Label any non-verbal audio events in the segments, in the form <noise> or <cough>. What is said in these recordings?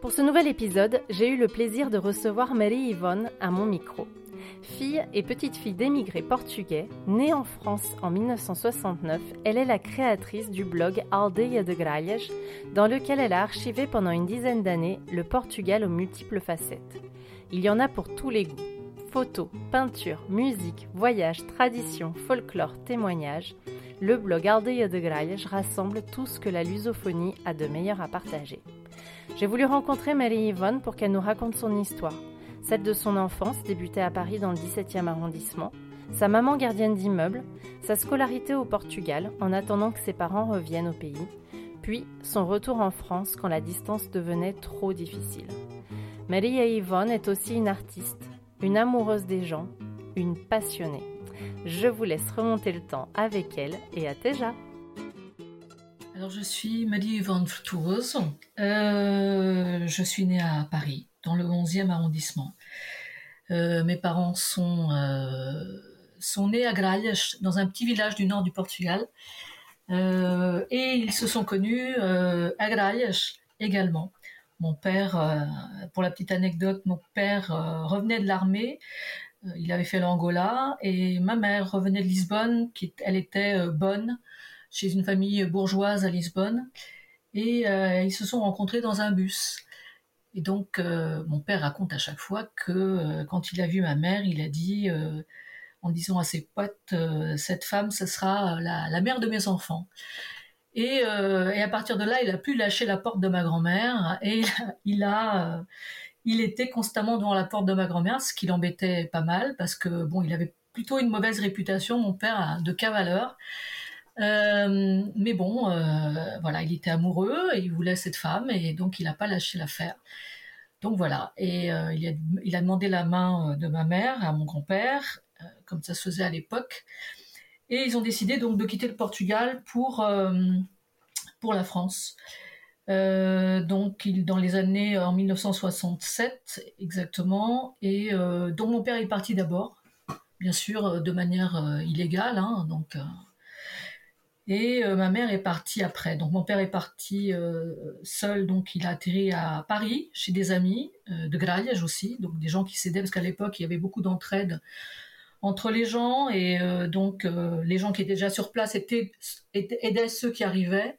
Pour ce nouvel épisode, j'ai eu le plaisir de recevoir Marie Yvonne à mon micro. Fille et petite fille d'émigrés portugais, née en France en 1969, elle est la créatrice du blog Aldeia de Gralhas, dans lequel elle a archivé pendant une dizaine d'années le Portugal aux multiples facettes. Il y en a pour tous les goûts. Photos, peintures, musique, voyages, traditions, folklore, témoignages. Le blog Aldeia de Gralhas rassemble tout ce que la lusophonie a de meilleur à partager. J'ai voulu rencontrer Marie-Yvonne pour qu'elle nous raconte son histoire, celle de son enfance débutée à Paris dans le 17e arrondissement, sa maman gardienne d'immeuble, sa scolarité au Portugal en attendant que ses parents reviennent au pays, puis son retour en France quand la distance devenait trop difficile. Marie-Yvonne est aussi une artiste, une amoureuse des gens, une passionnée. Je vous laisse remonter le temps avec elle et à Teja. Alors, je suis Marie-Yvonne Frutuoso. Euh, je suis née à Paris, dans le 11e arrondissement. Euh, mes parents sont, euh, nés à Gralhas, dans un petit village du nord du Portugal. et ils se sont connus à Gralhas également. Mon père, pour la petite anecdote, mon père revenait de l'armée. il avait fait l'Angola et ma mère revenait de Lisbonne, qui, elle était bonne chez une famille bourgeoise à Lisbonne. Et euh, ils se sont rencontrés dans un bus. Et donc, euh, mon père raconte à chaque fois que euh, quand il a vu ma mère, il a dit, en disant à ses potes, cette femme, ce sera la, mère de mes enfants. Et, à partir de là, il a pu lâcher la porte de ma grand-mère et <laughs> il a, il était constamment devant la porte de ma grand-mère, ce qui l'embêtait pas mal parce que bon, il avait plutôt une mauvaise réputation, mon père, de cavaleur. Euh, mais bon, euh, voilà, il était amoureux et il voulait cette femme et donc il n'a pas lâché l'affaire. Donc voilà, et euh, il, a, demandé la main de ma mère à mon grand-père, comme ça se faisait à l'époque, et ils ont décidé donc de quitter le Portugal pour pour la France. donc il, dans les années en 1967 exactement, et dont mon père est parti d'abord, bien sûr de manière illégale, hein, donc et euh, ma mère est partie après. Donc mon père est parti euh, seul, donc il a atterri à Paris chez des amis euh, de Gralhas aussi, donc des gens qui s'aidaient parce qu'à l'époque il y avait beaucoup d'entraide entre les gens et donc les gens qui étaient déjà sur place étaient, aidaient ceux qui arrivaient.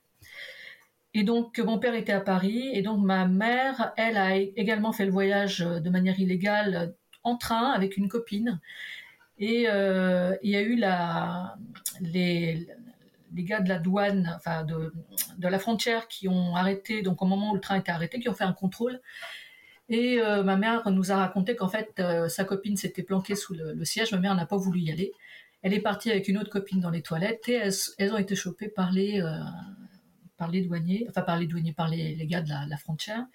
Et donc mon père était à Paris et donc ma mère, elle a également fait le voyage de manière illégale en train avec une copine. Et il y a eu la, les, les gars de la douane, enfin de, de, la frontière qui ont arrêté, donc au moment où le train était arrêté, qui ont fait un contrôle. Et euh, ma mère nous a raconté qu'en fait, euh, sa copine s'était planquée sous le, siège. Ma mère n'a pas voulu y aller. Elle est partie avec une autre copine dans les toilettes et elles, ont été chopées par les, euh, par les douaniers, enfin par les douaniers, par les, gars de la, frontière.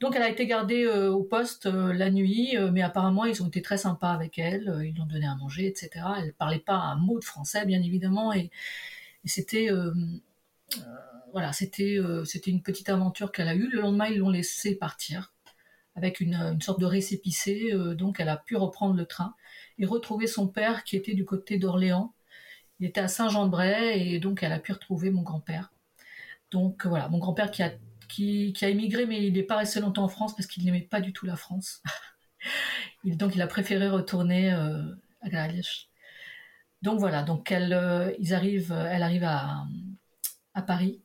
Donc elle a été gardée au poste la nuit, mais apparemment ils ont été très sympas avec elle, ils lui ont donné à manger, etc. Elle parlait pas un mot de français, bien évidemment, et et c'était voilà, c'était c'était une petite aventure qu'elle a eue. Le lendemain, ils l'ont laissée partir avec une, sorte de récépissé. donc, elle a pu reprendre le train et retrouver son père qui était du côté d'Orléans. Il était à Saint-Jean-de-Bray et donc elle a pu retrouver mon grand-père. Donc voilà, mon grand-père qui a, qui, a émigré, mais il n'est pas resté longtemps en France parce qu'il n'aimait pas du tout la France. <laughs> donc il a préféré retourner à Gralhas. Donc voilà, donc elle, euh, ils arrivent, elle arrive à, à Paris,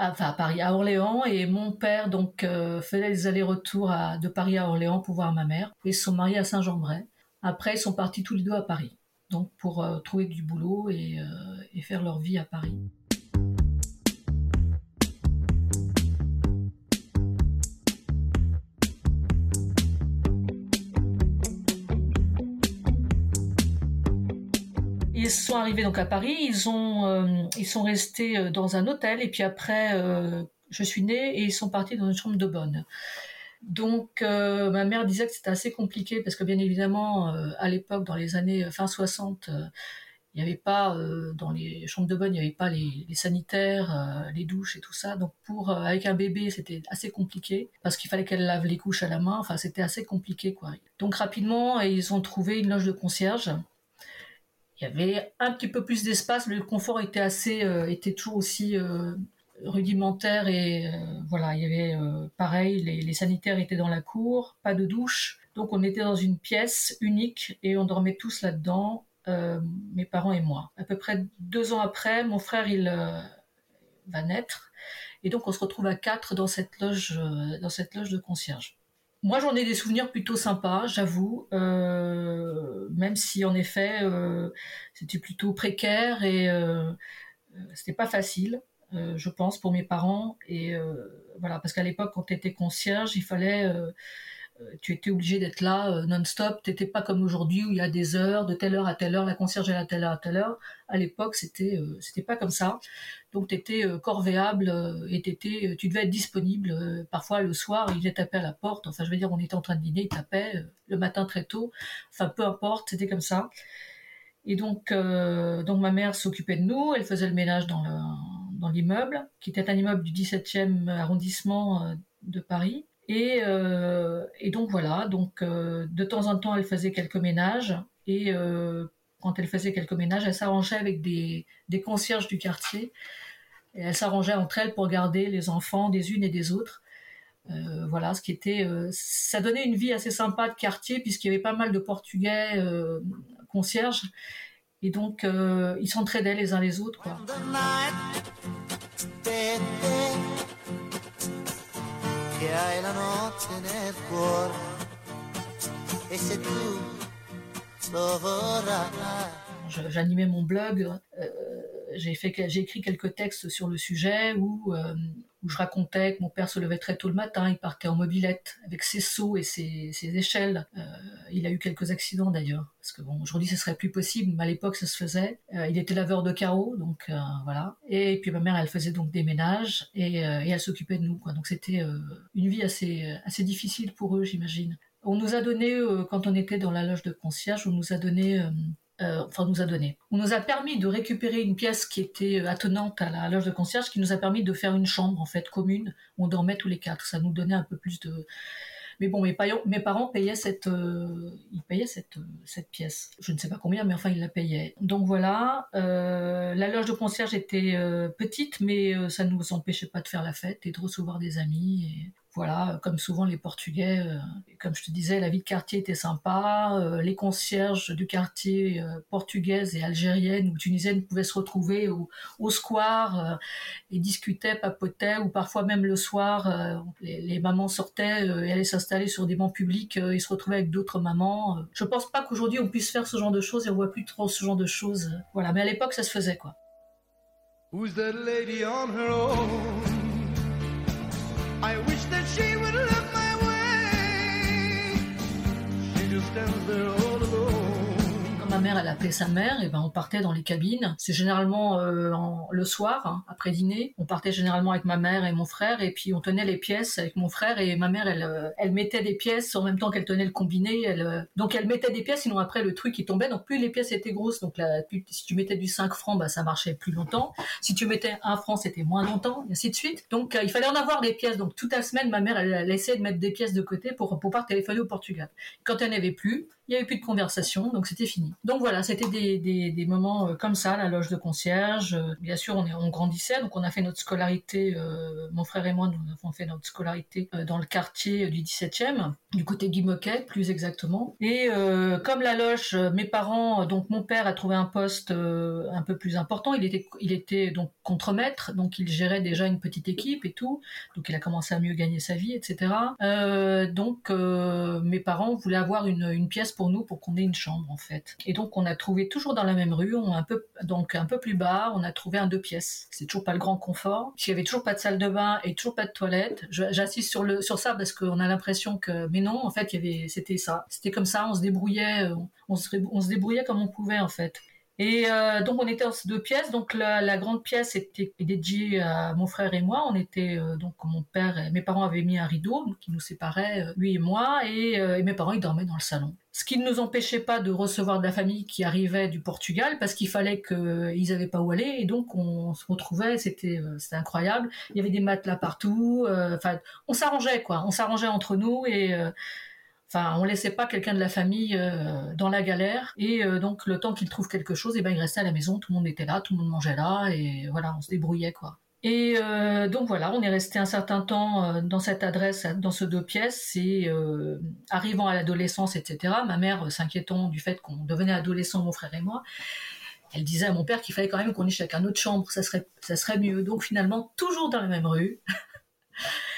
enfin à Paris, à Orléans, et mon père donc euh, faisait les allers-retours de Paris à Orléans pour voir ma mère. Ils se sont mariés à Saint-Jean-Bray. Après, ils sont partis tous les deux à Paris, donc pour euh, trouver du boulot et, et faire leur vie à Paris. Ils sont arrivés donc à Paris, ils ont, ils sont restés dans un hôtel et puis après, je suis née et ils sont partis dans une chambre de bonne. Donc euh, ma mère disait que c'était assez compliqué parce que bien évidemment euh, à l'époque dans les années euh, fin 60 il n'y avait pas dans les chambres de bonne il n'y avait pas les, sanitaires les douches et tout ça. Donc pour avec un bébé c'était assez compliqué parce qu'il fallait qu'elle lave les couches à la main. Enfin c'était assez compliqué quoi. Donc rapidement ils ont trouvé une loge de concierge il y avait un petit peu plus d'espace le confort était assez était toujours aussi rudimentaire et euh, voilà, il y avait euh, pareil, les, sanitaires étaient dans la cour, pas de douche, donc on était dans une pièce unique et on dormait tous là-dedans, euh, mes parents et moi. À peu près deux ans après, mon frère il va naître et donc on se retrouve à quatre dans cette loge, dans cette loge de concierge. Moi, j'en ai des souvenirs plutôt sympas, j'avoue, même si en effet c'était plutôt précaire et c'était pas facile. Euh, je pense, pour mes parents. Et euh, voilà, parce qu'à l'époque, quand tu étais concierge, il fallait euh, tu étais obligé d'être là non-stop. Tu n'étais pas comme aujourd'hui où il y a des heures, de telle heure à telle heure, la concierge est à telle heure à telle heure. À l'époque, c'était c'était pas comme ça. Donc tu étais corvéable et étais, tu devais être disponible. parfois le soir, il venait taper à la porte. Enfin, je veux dire, on était en train de dîner, il tapait le matin très tôt. Enfin, peu importe, c'était comme ça. Et donc, donc ma mère s'occupait de nous. Elle faisait le ménage dans le dans l'immeuble, qui était un immeuble du 17e arrondissement euh, de Paris. Et, euh, et donc voilà, donc euh, de temps en temps, elle faisait quelques ménages. Et quand elle faisait quelques ménages, elle s'arrangeait avec des, des concierges du quartier. Et elle s'arrangeait entre elles pour garder les enfants des unes et des autres. Euh, voilà, ce qui était, ça donnait une vie assez sympa de quartier puisqu'il y avait pas mal de Portugais euh, concierges et donc euh, ils s'entraidaient les uns les autres. J'animais mon blog, euh, j'ai écrit quelques textes sur le sujet où euh, où je racontais que mon père se levait très tôt le matin, il partait en mobilette avec ses seaux et ses, échelles. Euh, il a eu quelques accidents d'ailleurs, parce que bon, aujourd'hui ce serait plus possible, mais à l'époque ça se faisait. Euh, il était laveur de carreaux, donc euh, voilà. Et puis ma mère, elle faisait donc des ménages et, elle s'occupait de nous, quoi. Donc c'était une vie assez assez difficile pour eux, j'imagine. On nous a donné, quand on était dans la loge de concierge, on nous a donné euh, enfin nous a donné. On nous a permis de récupérer une pièce qui était euh, attenante à la loge de concierge, qui nous a permis de faire une chambre en fait commune où on dormait tous les quatre. Ça nous donnait un peu plus de. Mais bon, mes, parents payaient cette, euh, ils payaient cette, cette pièce. Je ne sais pas combien, mais enfin ils la payaient. Donc voilà, la loge de concierge était petite, mais ça ne nous empêchait pas de faire la fête et de recevoir des amis. Voilà, comme souvent les Portugais, euh, comme je te disais, la vie de quartier était sympa. Euh, les concierges du quartier euh, portugaises et algériennes ou tunisiennes pouvaient se retrouver au, square et discutaient, papotaient, ou parfois même le soir, les, mamans sortaient et allaient s'installer sur des bancs publics et se retrouvaient avec d'autres mamans. Je pense pas qu'aujourd'hui on puisse faire ce genre de choses et on voit plus trop ce genre de choses. Voilà, mais à l'époque ça se faisait quoi. Who's that lady on her own? that she would look my way. She just stands there all alone. Mère, elle appelait sa mère, et ben on partait dans les cabines. C'est généralement euh, le soir, hein, après dîner. On partait généralement avec ma mère et mon frère, et puis on tenait les pièces avec mon frère et ma mère, elle, euh, elle mettait des pièces en même temps qu'elle tenait le combiné. Elle, euh, donc elle mettait des pièces, sinon après le truc il tombait. Donc plus les pièces étaient grosses, donc si tu mettais du 5 francs, bah ça marchait plus longtemps. Si tu mettais 1 franc, c'était moins longtemps, et ainsi de suite. Donc il fallait en avoir des pièces. Donc toute la semaine, ma mère, elle, elle essayait de mettre des pièces de côté pour pouvoir téléphoner au Portugal. Quand elle n'avait plus, il n'y avait plus de conversation, donc c'était fini. Donc voilà, c'était des, des, moments euh, comme ça, la loge de concierge. Euh, bien sûr, on, est, on grandissait, donc on a fait notre scolarité, euh, mon frère et moi, nous avons fait notre scolarité dans le quartier du 17e, du côté Guimoquet, plus exactement. Et comme la loge, mes parents, donc mon père a trouvé un poste un peu plus important, il était, il était donc contremaître, donc il gérait déjà une petite équipe et tout, donc il a commencé à mieux gagner sa vie, etc. donc mes parents voulaient avoir une, une pièce pour nous pour qu'on ait une chambre en fait. Et donc on a trouvé toujours dans la même rue, on un peu donc un peu plus bas, on a trouvé un deux pièces. C'est toujours pas le grand confort. Il y avait toujours pas de salle de bain et toujours pas de toilette. J'assiste sur le sur ça parce qu'on a l'impression que mais non, en fait, il y avait c'était ça. C'était comme ça, on se débrouillait, se, on se débrouillait comme on pouvait en fait. Et euh, donc on était ces deux pièces. Donc la, grande pièce était dédiée à mon frère et moi. On était euh, donc mon père, et mes parents avaient mis un rideau qui nous séparait euh, lui et moi, et, et, mes parents ils dormaient dans le salon. Ce qui ne nous empêchait pas de recevoir de la famille qui arrivait du Portugal parce qu'il fallait qu'ils n'avaient pas où aller et donc on se retrouvait. C'était c'était incroyable. Il y avait des matelas partout. Enfin on s'arrangeait quoi. On s'arrangeait entre nous et Enfin, on laissait pas quelqu'un de la famille euh, dans la galère. Et euh, donc, le temps qu'il trouve quelque chose, et eh ben, il restait à la maison. Tout le monde était là, tout le monde mangeait là, et voilà, on se débrouillait quoi. Et euh, donc voilà, on est resté un certain temps dans cette adresse, dans ce deux pièces. Et arrivant à l'adolescence, etc. Ma mère, s'inquiétant du fait qu'on devenait adolescent, mon frère et moi, elle disait à mon père qu'il fallait quand même qu'on ait chacun notre chambre, ça serait, ça serait mieux. Donc finalement, toujours dans la même rue. <laughs>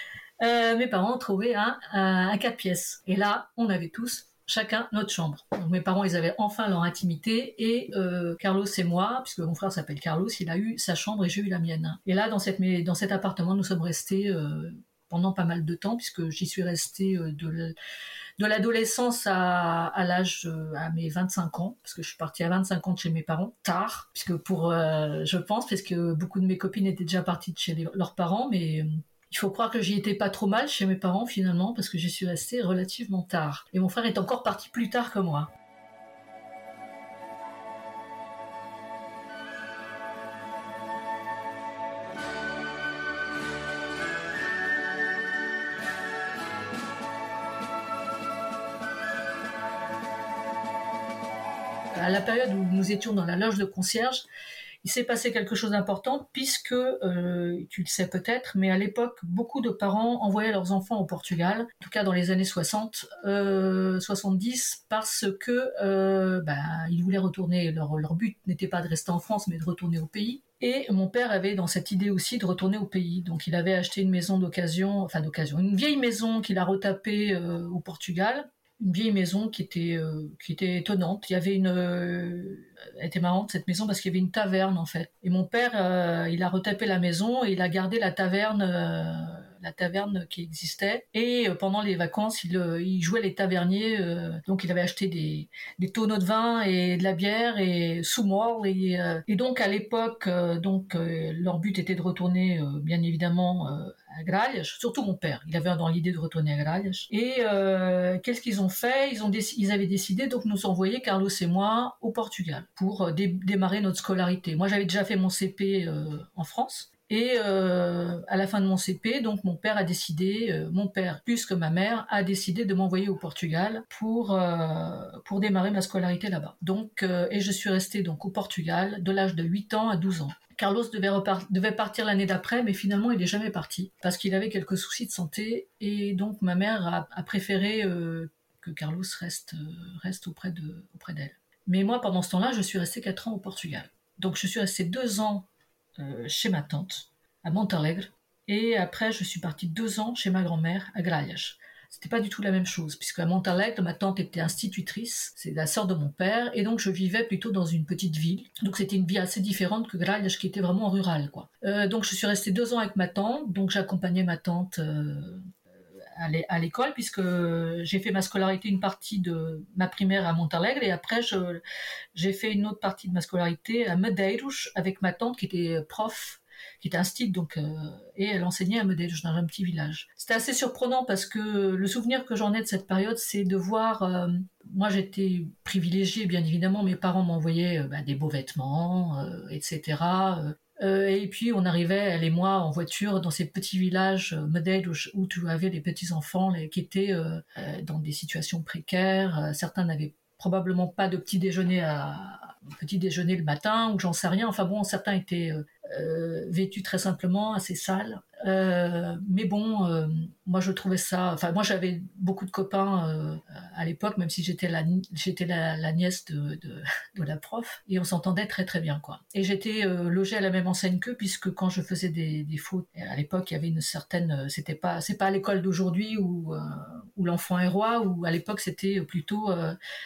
Euh, mes parents ont trouvé un, un, quatre pièces. Et là, on avait tous chacun notre chambre. Donc mes parents, ils avaient enfin leur intimité et euh, Carlos et moi, puisque mon frère s'appelle Carlos, il a eu sa chambre et j'ai eu la mienne. Et là, dans, cette, dans cet appartement, nous sommes restés euh, pendant pas mal de temps, puisque j'y suis restée de, l'adolescence à, à l'âge à mes 25 ans, parce que je suis partie à 25 ans de chez mes parents, tard, puisque pour, je pense, parce que beaucoup de mes copines étaient déjà parties de chez leurs parents, mais il faut croire que j'y étais pas trop mal chez mes parents finalement parce que j'y suis restée relativement tard. Et mon frère est encore parti plus tard que moi. À la période où nous étions dans la loge de concierge, il s'est passé quelque chose d'important puisque, euh, tu le sais peut-être, mais à l'époque, beaucoup de parents envoyaient leurs enfants au Portugal, en tout cas dans les années 60, euh, 70, parce que euh, bah, ils voulaient retourner. Leur, but n'était pas de rester en France, mais de retourner au pays. Et mon père avait dans cette idée aussi de retourner au pays. Donc il avait acheté une maison d'occasion, enfin d'occasion, une vieille maison qu'il a retapée au Portugal une vieille maison qui était euh, qui était étonnante. Il y avait une euh, elle était marrante cette maison parce qu'il y avait une taverne en fait. Et mon père euh, il a retapé la maison et il a gardé la taverne la taverne qui existait. Et pendant les vacances, il, il jouait les taverniers. donc, il avait acheté des, tonneaux de vin et de la bière et sous mort. Et, donc, à l'époque, donc leur but était de retourner, bien évidemment, à Gralhas, surtout mon père. Il avait dans l'idée de retourner à Gralhas. Et euh, qu'est-ce qu'ils ont fait? Ils, ont ils avaient décidé donc nous envoyer, Carlos et moi, au Portugal pour euh, démarrer notre scolarité. Moi, j'avais déjà fait mon CP euh, en France. Et euh, à la fin de mon CP, donc mon père a décidé, euh, mon père plus que ma mère a décidé de m'envoyer au Portugal pour euh, pour démarrer ma scolarité là-bas. Donc et je suis restée donc au Portugal de l'âge de 8 ans à 12 ans. Carlos devait, partir l'année d'après, mais finalement il n'est jamais parti parce qu'il avait quelques soucis de santé et donc ma mère a, préféré que Carlos reste reste auprès de auprès d'elle. Mais moi pendant ce temps-là, je suis restée 4 ans au Portugal. Donc je suis restée deux ans chez ma tante, à Montalegre. Et après, je suis partie deux ans chez ma grand-mère, à Gralhas. C'était pas du tout la même chose, puisque à Montalegre, ma tante était institutrice, c'est la sœur de mon père, et donc je vivais plutôt dans une petite ville. Donc c'était une vie assez différente que Gralhas, qui était vraiment rurale, quoi. Euh, donc je suis restée deux ans avec ma tante, donc j'accompagnais ma tante euh, à l'école puisque j'ai fait ma scolarité une partie de ma primaire à Montalegre et après j'ai fait une autre partie de ma scolarité à Medeiros avec ma tante qui était prof qui était un donc euh, et elle enseignait à Medeiros dans un petit village. C'était assez surprenant parce que le souvenir que j'en ai de cette période, c'est de voir. Euh, moi, j'étais privilégiée, bien évidemment. Mes parents m'envoyaient euh, bah, des beaux vêtements, etc. Euh, et puis on arrivait, elle et moi, en voiture dans ces petits villages euh, modèles où, tu avais des petits enfants qui étaient euh, dans des situations précaires. certains n'avaient probablement pas de petit déjeuner à petit déjeuner le matin ou j'en sais rien. Enfin bon, certains étaient vêtus très simplement, assez sales. Euh, mais bon, euh, moi je trouvais ça. Enfin, moi j'avais beaucoup de copains euh, à l'époque, même si j'étais la j'étais la, nièce de, de, <laughs> de, la prof, et on s'entendait très très bien quoi. Et j'étais logée à la même enseigne qu'eux, puisque quand je faisais des, des fautes, à l'époque il y avait une certaine. C'était pas c'est pas à l'école d'aujourd'hui où où l'enfant est roi, où à l'époque c'était plutôt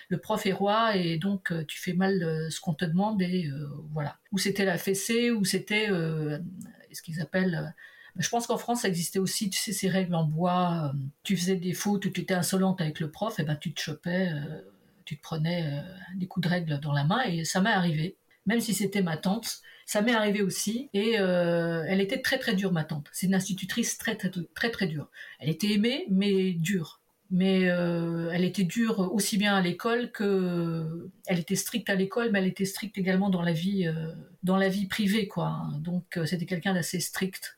le prof est roi et donc tu fais mal ce qu'on te demande et voilà. Ou c'était la fessée, ou c'était ce qu'ils appellent je pense qu'en France, ça existait aussi, tu sais, ces règles en bois. Euh, tu faisais des fautes, tu étais insolente avec le prof, et ben tu te chopais, euh, tu te prenais euh, des coups de règle dans la main, et ça m'est arrivé. même si c'était ma tante. Ça m'est arrivé aussi, et elle était très très dure, ma tante. C'est une institutrice très très très très dure. Elle était aimée, mais dure mais elle était dure aussi bien à l'école que elle était stricte à l'école mais elle était stricte également dans la vie dans la vie privée quoi donc c'était quelqu'un d'assez strict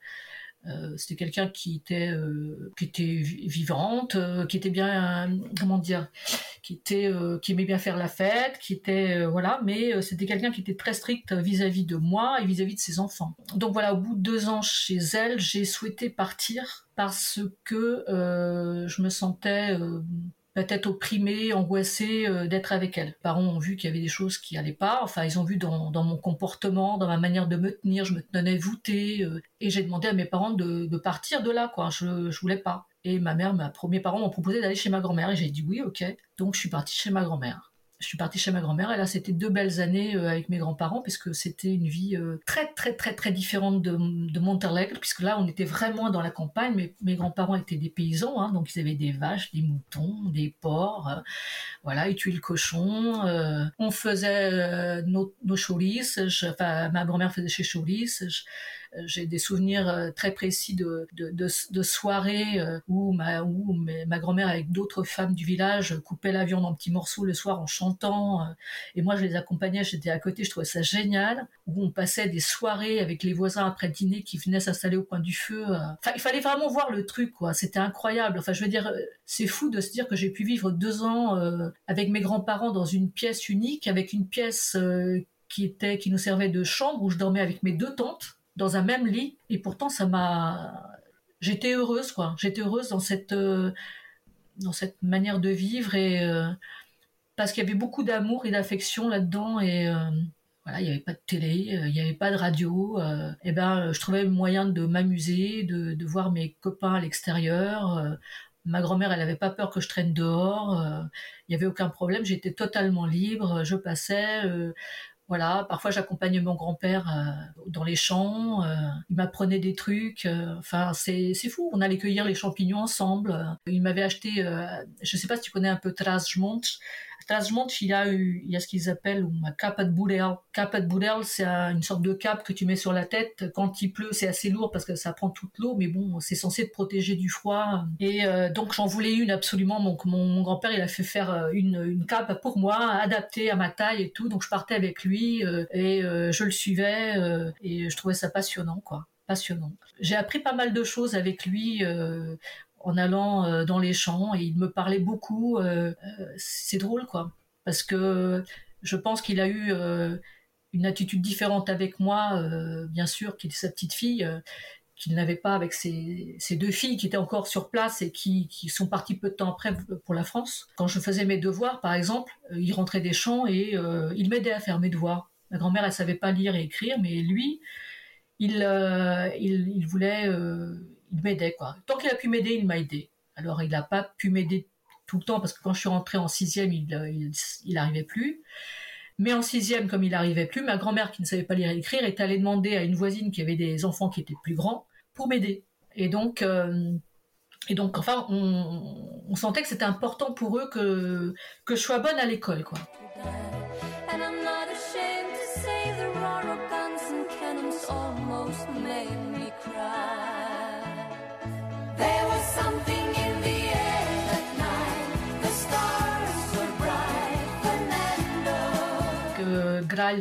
euh, c'était quelqu'un qui était euh, qui était vivante, euh, qui était bien comment dire, qui était qui aimait bien faire la fête, qui était voilà, mais c'était quelqu'un qui était très strict vis-à-vis de moi et vis-à-vis de ses enfants. Donc voilà, au bout de deux ans chez elle, j'ai souhaité partir parce que je me sentais peut-être opprimée, angoissée euh, d'être avec elle. Parents ont vu qu'il y avait des choses qui allaient pas. Enfin, ils ont vu dans, mon comportement, dans ma manière de me tenir, je me tenais voûtée. Euh, et j'ai demandé à mes parents de, partir de là, quoi. Je, je voulais pas. Et ma mère, mes premiers parents m'ont proposé d'aller chez ma grand-mère et j'ai dit oui, ok. Donc je suis partie chez ma grand-mère je suis partie chez ma grand-mère et là c'était deux belles années euh, avec mes grands-parents puisque c'était une vie euh, très très très très différente de, de Monterlegre puisque là on était vraiment dans la campagne. Mais mes grands-parents étaient des paysans hein, donc ils avaient des vaches, des moutons, des porcs, euh, voilà ils tuaient le cochon, on faisait nos, nos enfin ma grand-mère faisait chez cholis, j'ai des souvenirs euh, très précis de, de, soirées euh, où ma, où ma grand-mère avec d'autres femmes du village coupait la viande en petits morceaux le soir en chantant. Euh, et moi, je les accompagnais, j'étais à côté, je trouvais ça génial. Où on passait des soirées avec les voisins après dîner qui venaient s'installer au coin du feu. Il fallait vraiment voir le truc, quoi. C'était incroyable. Enfin, je veux dire, c'est fou de se dire que j'ai pu vivre deux ans avec mes grands-parents dans une pièce unique, avec une pièce qui était qui nous servait de chambre où je dormais avec mes deux tantes dans un même lit. Et pourtant, ça m'a. J'étais heureuse, quoi. J'étais heureuse dans cette, euh, dans cette manière de vivre et euh, parce qu'il y avait beaucoup d'amour et d'affection là-dedans et euh, voilà, il n'y avait pas de télé, il n'y avait pas de radio. et ben, je trouvais moyen de m'amuser, de, de, voir mes copains à l'extérieur. Ma grand-mère, elle n'avait pas peur que je traîne dehors. Il n'y avait aucun problème. J'étais totalement libre. Je passais. Voilà, parfois j'accompagnais mon grand-père euh, dans les champs, euh, il m'apprenait des trucs. Euh, enfin, c'est fou. On allait cueillir les champignons ensemble. Il m'avait acheté, je sais pas si tu connais un peu Trasmont. Trasmont, il a il y a ce qu'ils appellent une capa de bourrel. Capa de bourrel, c'est une sorte de cape que tu mets sur la tête. Quand il pleut, c'est assez lourd parce que ça prend toute l'eau, mais bon, c'est censé te protéger du froid. Et donc j'en voulais une absolument. Donc mon, grand-père, il a fait faire une, une cape pour moi, adaptée à ma taille et tout. Donc je partais avec lui euh, et euh, je le suivais euh, et je trouvais ça passionnant, quoi. Passionnant. J'ai appris pas mal de choses avec lui en allant dans les champs et il me parlait beaucoup. c'est drôle, quoi, parce que je pense qu'il a eu une attitude différente avec moi, bien sûr, qui était sa petite fille, qu'il n'avait pas avec ses, deux filles qui étaient encore sur place et qui, sont parties peu de temps après pour la France. Quand je faisais mes devoirs, par exemple, il rentrait des champs et il m'aidait à faire mes devoirs. Ma grand-mère, elle savait pas lire et écrire, mais lui, il, euh, voulait, euh, il m'aidait quoi. Tant qu'il a pu m'aider, il m'a aidé. Alors il n'a pas pu m'aider tout le temps parce que quand je suis rentrée en sixième, il, euh, il, plus. Mais en sixième, comme il arrivait plus, ma grand-mère qui ne savait pas lire et écrire est allée demander à une voisine qui avait des enfants qui étaient plus grands pour m'aider. Et donc, et donc, enfin, on, on sentait que c'était important pour eux que que je sois bonne à l'école, quoi.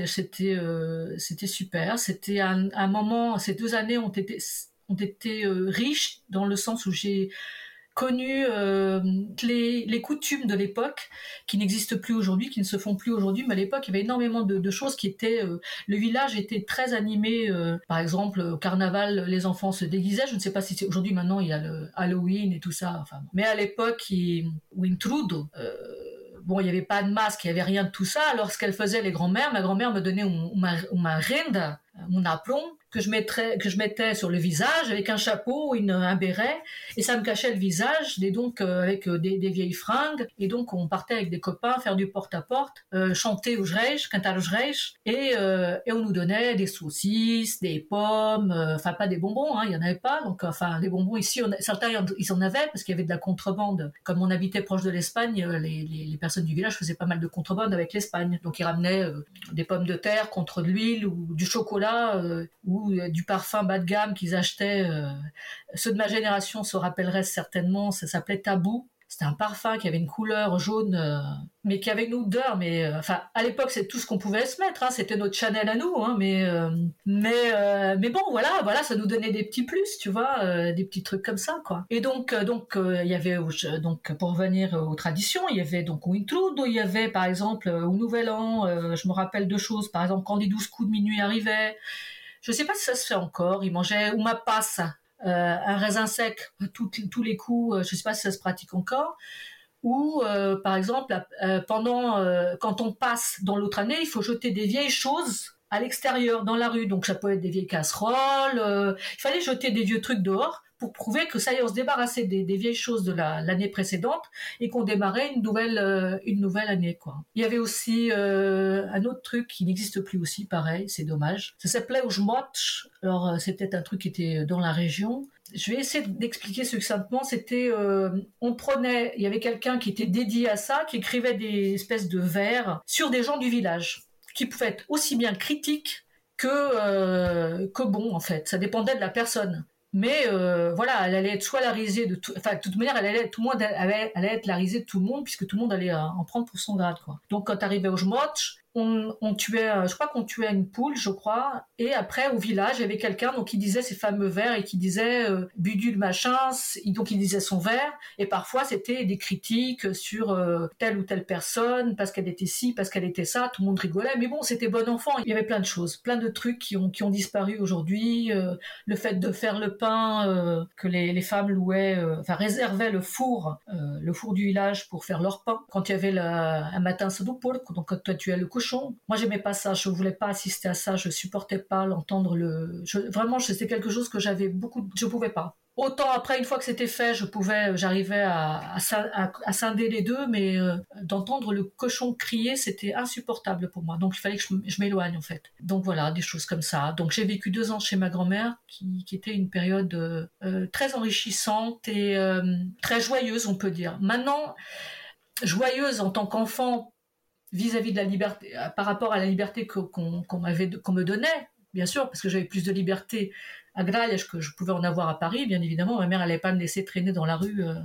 C'était euh, c'était super. C'était un, moment. Ces deux années ont été euh, riches dans le sens où j'ai connu euh, les, coutumes de l'époque qui n'existent plus aujourd'hui, qui ne se font plus aujourd'hui, mais à l'époque il y avait énormément de, choses qui étaient. le village était très animé. par exemple, au carnaval, les enfants se déguisaient. Je ne sais pas si aujourd'hui. Maintenant, il y a le Halloween et tout ça. Mais à l'époque, il, Wintrudo. Bon, il n'y avait pas de masque, il n'y avait rien de tout ça. Alors, ce qu'elle faisait, les grand-mères, ma grand-mère me donnait ma, renda, mon aplomb, que je mettais sur le visage avec un chapeau, une, un béret, et ça me cachait le visage, et donc euh, avec euh, des, vieilles fringues, et donc on partait avec des copains faire du porte-à-porte, euh, chanter au Jreich, cantar au et, on nous donnait des saucisses, des pommes, enfin pas des bonbons, hein, il y en avait pas, donc enfin les bonbons ici, on, certains ils en avaient parce qu'il y avait de la contrebande. Comme on habitait proche de l'Espagne, les, les, personnes du village faisaient pas mal de contrebande avec l'Espagne, donc ils ramenaient des pommes de terre contre de l'huile ou du chocolat euh, du parfum bas de gamme qu'ils achetaient. Euh, ceux de ma génération se rappelleraient certainement, ça s'appelait Tabou. C'était un parfum qui avait une couleur jaune, euh, mais qui avait une odeur. Mais enfin, à l'époque, c'est tout ce qu'on pouvait se mettre. Hein, c'était notre Chanel à nous. Hein, mais mais mais bon, voilà, voilà, ça nous donnait des petits plus, tu vois, des petits trucs comme ça, quoi. Et donc donc il y avait donc pour revenir aux traditions, il y avait donc au Intrudo, il y avait par exemple au Nouvel An, je me rappelle deux choses. Par exemple, quand les douze coups de minuit arrivaient. Je ne sais pas si ça se fait encore. Ils mangeaient ou ma passe, euh, un raisin sec tous les coups. Euh, je ne sais pas si ça se pratique encore. Ou euh, par exemple, pendant quand on passe dans l'autre année, il faut jeter des vieilles choses à l'extérieur, dans la rue. Donc ça peut être des vieilles casseroles. il fallait jeter des vieux trucs dehors pour prouver que ça y est, on se débarrassait des, vieilles choses de l'année précédente et qu'on démarrait une nouvelle, euh, une nouvelle année. Quoi. Il y avait aussi euh, un autre truc qui n'existe plus aussi, pareil, c'est dommage. Ça s'appelait Ujmotch. Alors euh, c'était un truc qui était dans la région. Je vais essayer d'expliquer succinctement. C'était, on prenait, il y avait quelqu'un qui était dédié à ça, qui écrivait des espèces de vers sur des gens du village, qui pouvaient être aussi bien critiques que que bon en fait. Ça dépendait de la personne mais euh, voilà, elle allait être soit la risée de tout, enfin de toute manière, elle allait tout le monde allait, allait, être la risée de tout le monde puisque tout le monde allait euh, en prendre pour son grade quoi. Donc quand arrivait au Jmotch, on, tuait, euh, je crois qu'on tuait une poule, je crois, et après au village il y avait quelqu'un donc qui disait ses fameux vers et qui disait euh, machin, donc il disait son vers, et parfois c'était des critiques sur euh, telle ou telle personne parce qu'elle était ci, parce qu'elle était ça, tout le monde rigolait, mais bon c'était bon enfant, il y avait plein de choses, plein de trucs qui ont qui ont disparu aujourd'hui, euh, le fait de faire le pain que les, les, femmes louaient, enfin réservaient le four, le four du village pour faire leur pain. Quand il y avait un matin donc quand tu as le cochon moi, j'aimais pas ça. Je voulais pas assister à ça. Je supportais pas l'entendre. Le, vraiment, c'était quelque chose que j'avais beaucoup. Je pouvais pas. Autant après, une fois que c'était fait, je pouvais, j'arrivais à, scinder les deux, mais euh, d'entendre le cochon crier, c'était insupportable pour moi. Donc il fallait que je, m'éloigne en fait. Donc voilà, des choses comme ça. Donc j'ai vécu deux ans chez ma grand-mère, qui, était une période euh, très enrichissante et euh, très joyeuse, on peut dire. Maintenant, joyeuse en tant qu'enfant vis-à-vis de la liberté, euh, par rapport à la liberté qu'on me donnait, bien sûr, parce que j'avais plus de liberté à Grailles que je pouvais en avoir à Paris, bien évidemment. Ma mère n'allait pas me laisser traîner dans la rue euh,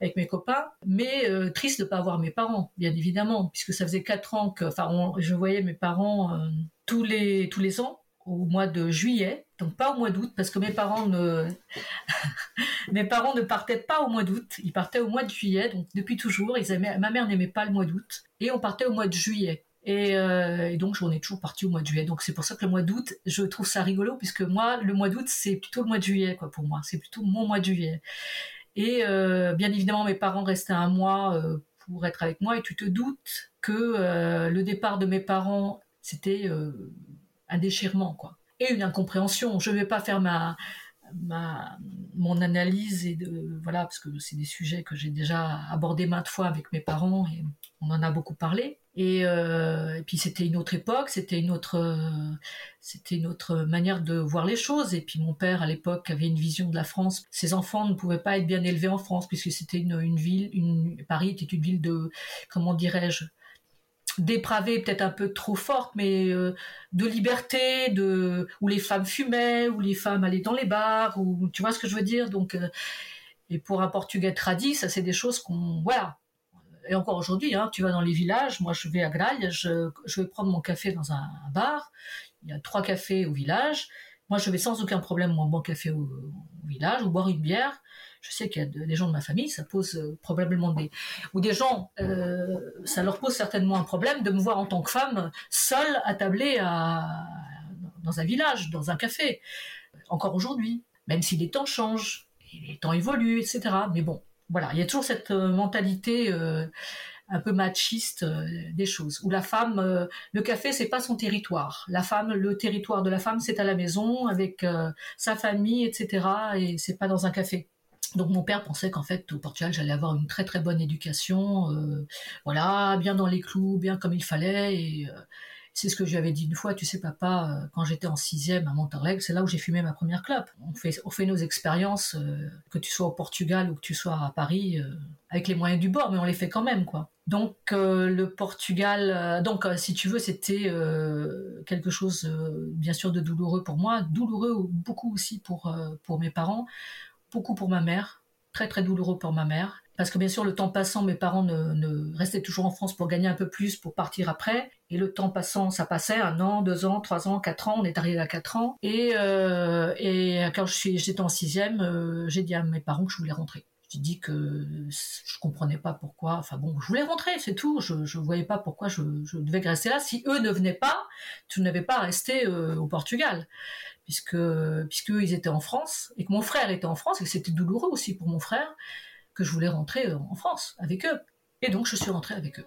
avec mes copains, mais euh, triste de pas avoir mes parents, bien évidemment, puisque ça faisait quatre ans que, enfin, je voyais mes parents tous les tous les ans au mois de juillet, donc pas au mois d'août, parce que <laughs> mes parents ne partaient pas au mois d'août, ils partaient au mois de juillet, donc depuis toujours, ma mère n'aimait pas le mois d'août, et on partait au mois de juillet. Et, euh, et donc, on est toujours parti au mois de juillet. Donc, c'est pour ça que le mois d'août, je trouve ça rigolo, puisque moi, le mois d'août, c'est plutôt le mois de juillet, quoi, pour moi. C'est plutôt mon mois de juillet. Et euh, bien évidemment, mes parents restaient un mois euh, pour être avec moi, et tu te doutes que le départ de mes parents, c'était un déchirement, quoi. Et une incompréhension. Je ne vais pas faire ma, ma, mon analyse et de, voilà, parce que c'est des sujets que j'ai déjà abordés maintes fois avec mes parents et on en a beaucoup parlé. Et, euh, et puis c'était une autre époque, c'était une autre, c'était une autre manière de voir les choses. Et puis mon père à l'époque avait une vision de la France. Ses enfants ne pouvaient pas être bien élevés en France puisque c'était une, une ville, une, Paris était une ville de, comment dirais-je, dépravée, peut-être un peu trop forte, mais euh, de liberté, de où les femmes fumaient, où les femmes allaient dans les bars, ou tu vois ce que je veux dire? Donc, euh, et pour un Portugais tradit, ça c'est des choses qu'on voilà. Et encore aujourd'hui, hein, tu vas dans les villages. Moi, je vais à Grailles, je, je vais prendre mon café dans un, bar. Il y a trois cafés au village. Moi, je vais sans aucun problème mon bon café au, village ou boire une bière je sais qu'il y a des gens de ma famille, ça pose euh, probablement des ou des gens, euh, ça leur pose certainement un problème de me voir en tant que femme seule attablée à, dans un village, dans un café. Encore aujourd'hui, même si les temps changent, les temps évoluent, etc. Mais bon, voilà, il y a toujours cette euh, mentalité un peu machiste des choses. Où la femme, le café, c'est pas son territoire. La femme, le territoire de la femme, c'est à la maison avec sa famille, etc. Et c'est pas dans un café. Donc mon père pensait qu'en fait au Portugal j'allais avoir une très très bonne éducation, voilà, bien dans les clous, bien comme il fallait. Et c'est ce que je lui avais dit une fois, tu sais papa, euh, quand j'étais en sixième à Monterrey, c'est là où j'ai fumé ma première clope. On fait, on fait nos expériences, euh, que tu sois au Portugal ou que tu sois à Paris, euh, avec les moyens du bord, mais on les fait quand même, quoi. Donc le Portugal, donc si tu veux, c'était quelque chose bien sûr de douloureux pour moi, douloureux beaucoup aussi pour pour mes parents, beaucoup pour ma mère, très très douloureux pour ma mère parce que bien sûr, le temps passant, mes parents ne, restaient toujours en France pour gagner un peu plus, pour partir après. Et le temps passant, ça passait un an, deux ans, trois ans, quatre ans. On est arrivé à quatre ans. Et, euh, et quand je suis, j'étais en sixième, euh, j'ai dit à mes parents que je voulais rentrer. J'ai dit que je comprenais pas pourquoi. Enfin bon, je voulais rentrer, c'est tout. Je ne voyais pas pourquoi je, devais rester là. Si eux ne venaient pas, je n'avais pas à rester euh, au Portugal puisque puisque ils étaient en France et que mon frère était en France et que c'était douloureux aussi pour mon frère que je voulais rentrer euh, en France avec eux. Et donc je suis rentrée avec eux.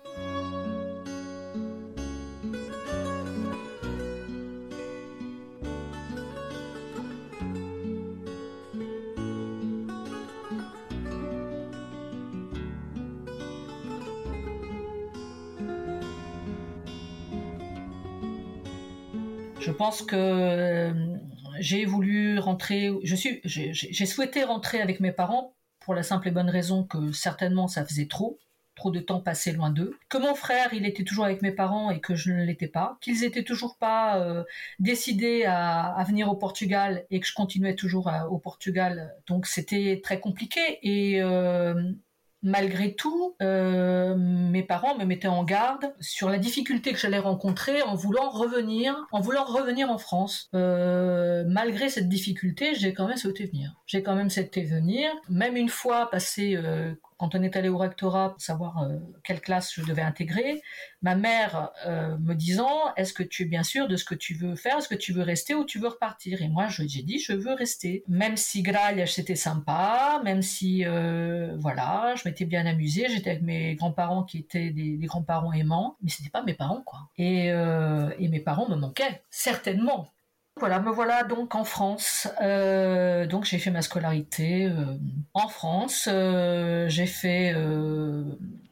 Pense que euh, j'ai voulu rentrer, je suis, j'ai souhaité rentrer avec mes parents pour la simple et bonne raison que certainement ça faisait trop, trop de temps passé loin d'eux, que mon frère il était toujours avec mes parents et que je ne l'étais pas, qu'ils étaient toujours pas euh, décidés à, venir au Portugal et que je continuais toujours au Portugal, donc c'était très compliqué et euh, Malgré tout, euh, mes parents me mettaient en garde sur la difficulté que j'allais rencontrer en voulant revenir, en voulant revenir en France. Euh, malgré cette difficulté, j'ai quand même souhaité venir. J'ai quand même souhaité venir, même une fois passé euh, quand on est allé au rectorat pour savoir euh, quelle classe je devais intégrer, ma mère euh, me disant est-ce que tu es bien sûr de ce que tu veux faire, est-ce que tu veux rester ou tu veux repartir? Et moi j'ai dit je veux rester, même si Grail c'était sympa, même si euh, voilà, je m'étais bien amusée, j'étais avec mes grands-parents qui étaient des, grands-parents aimants, mais c'était pas mes parents quoi. Et mes parents me manquaient certainement voilà, me voilà donc en France. Euh, donc j'ai fait ma scolarité euh, en France. Euh, j'ai fait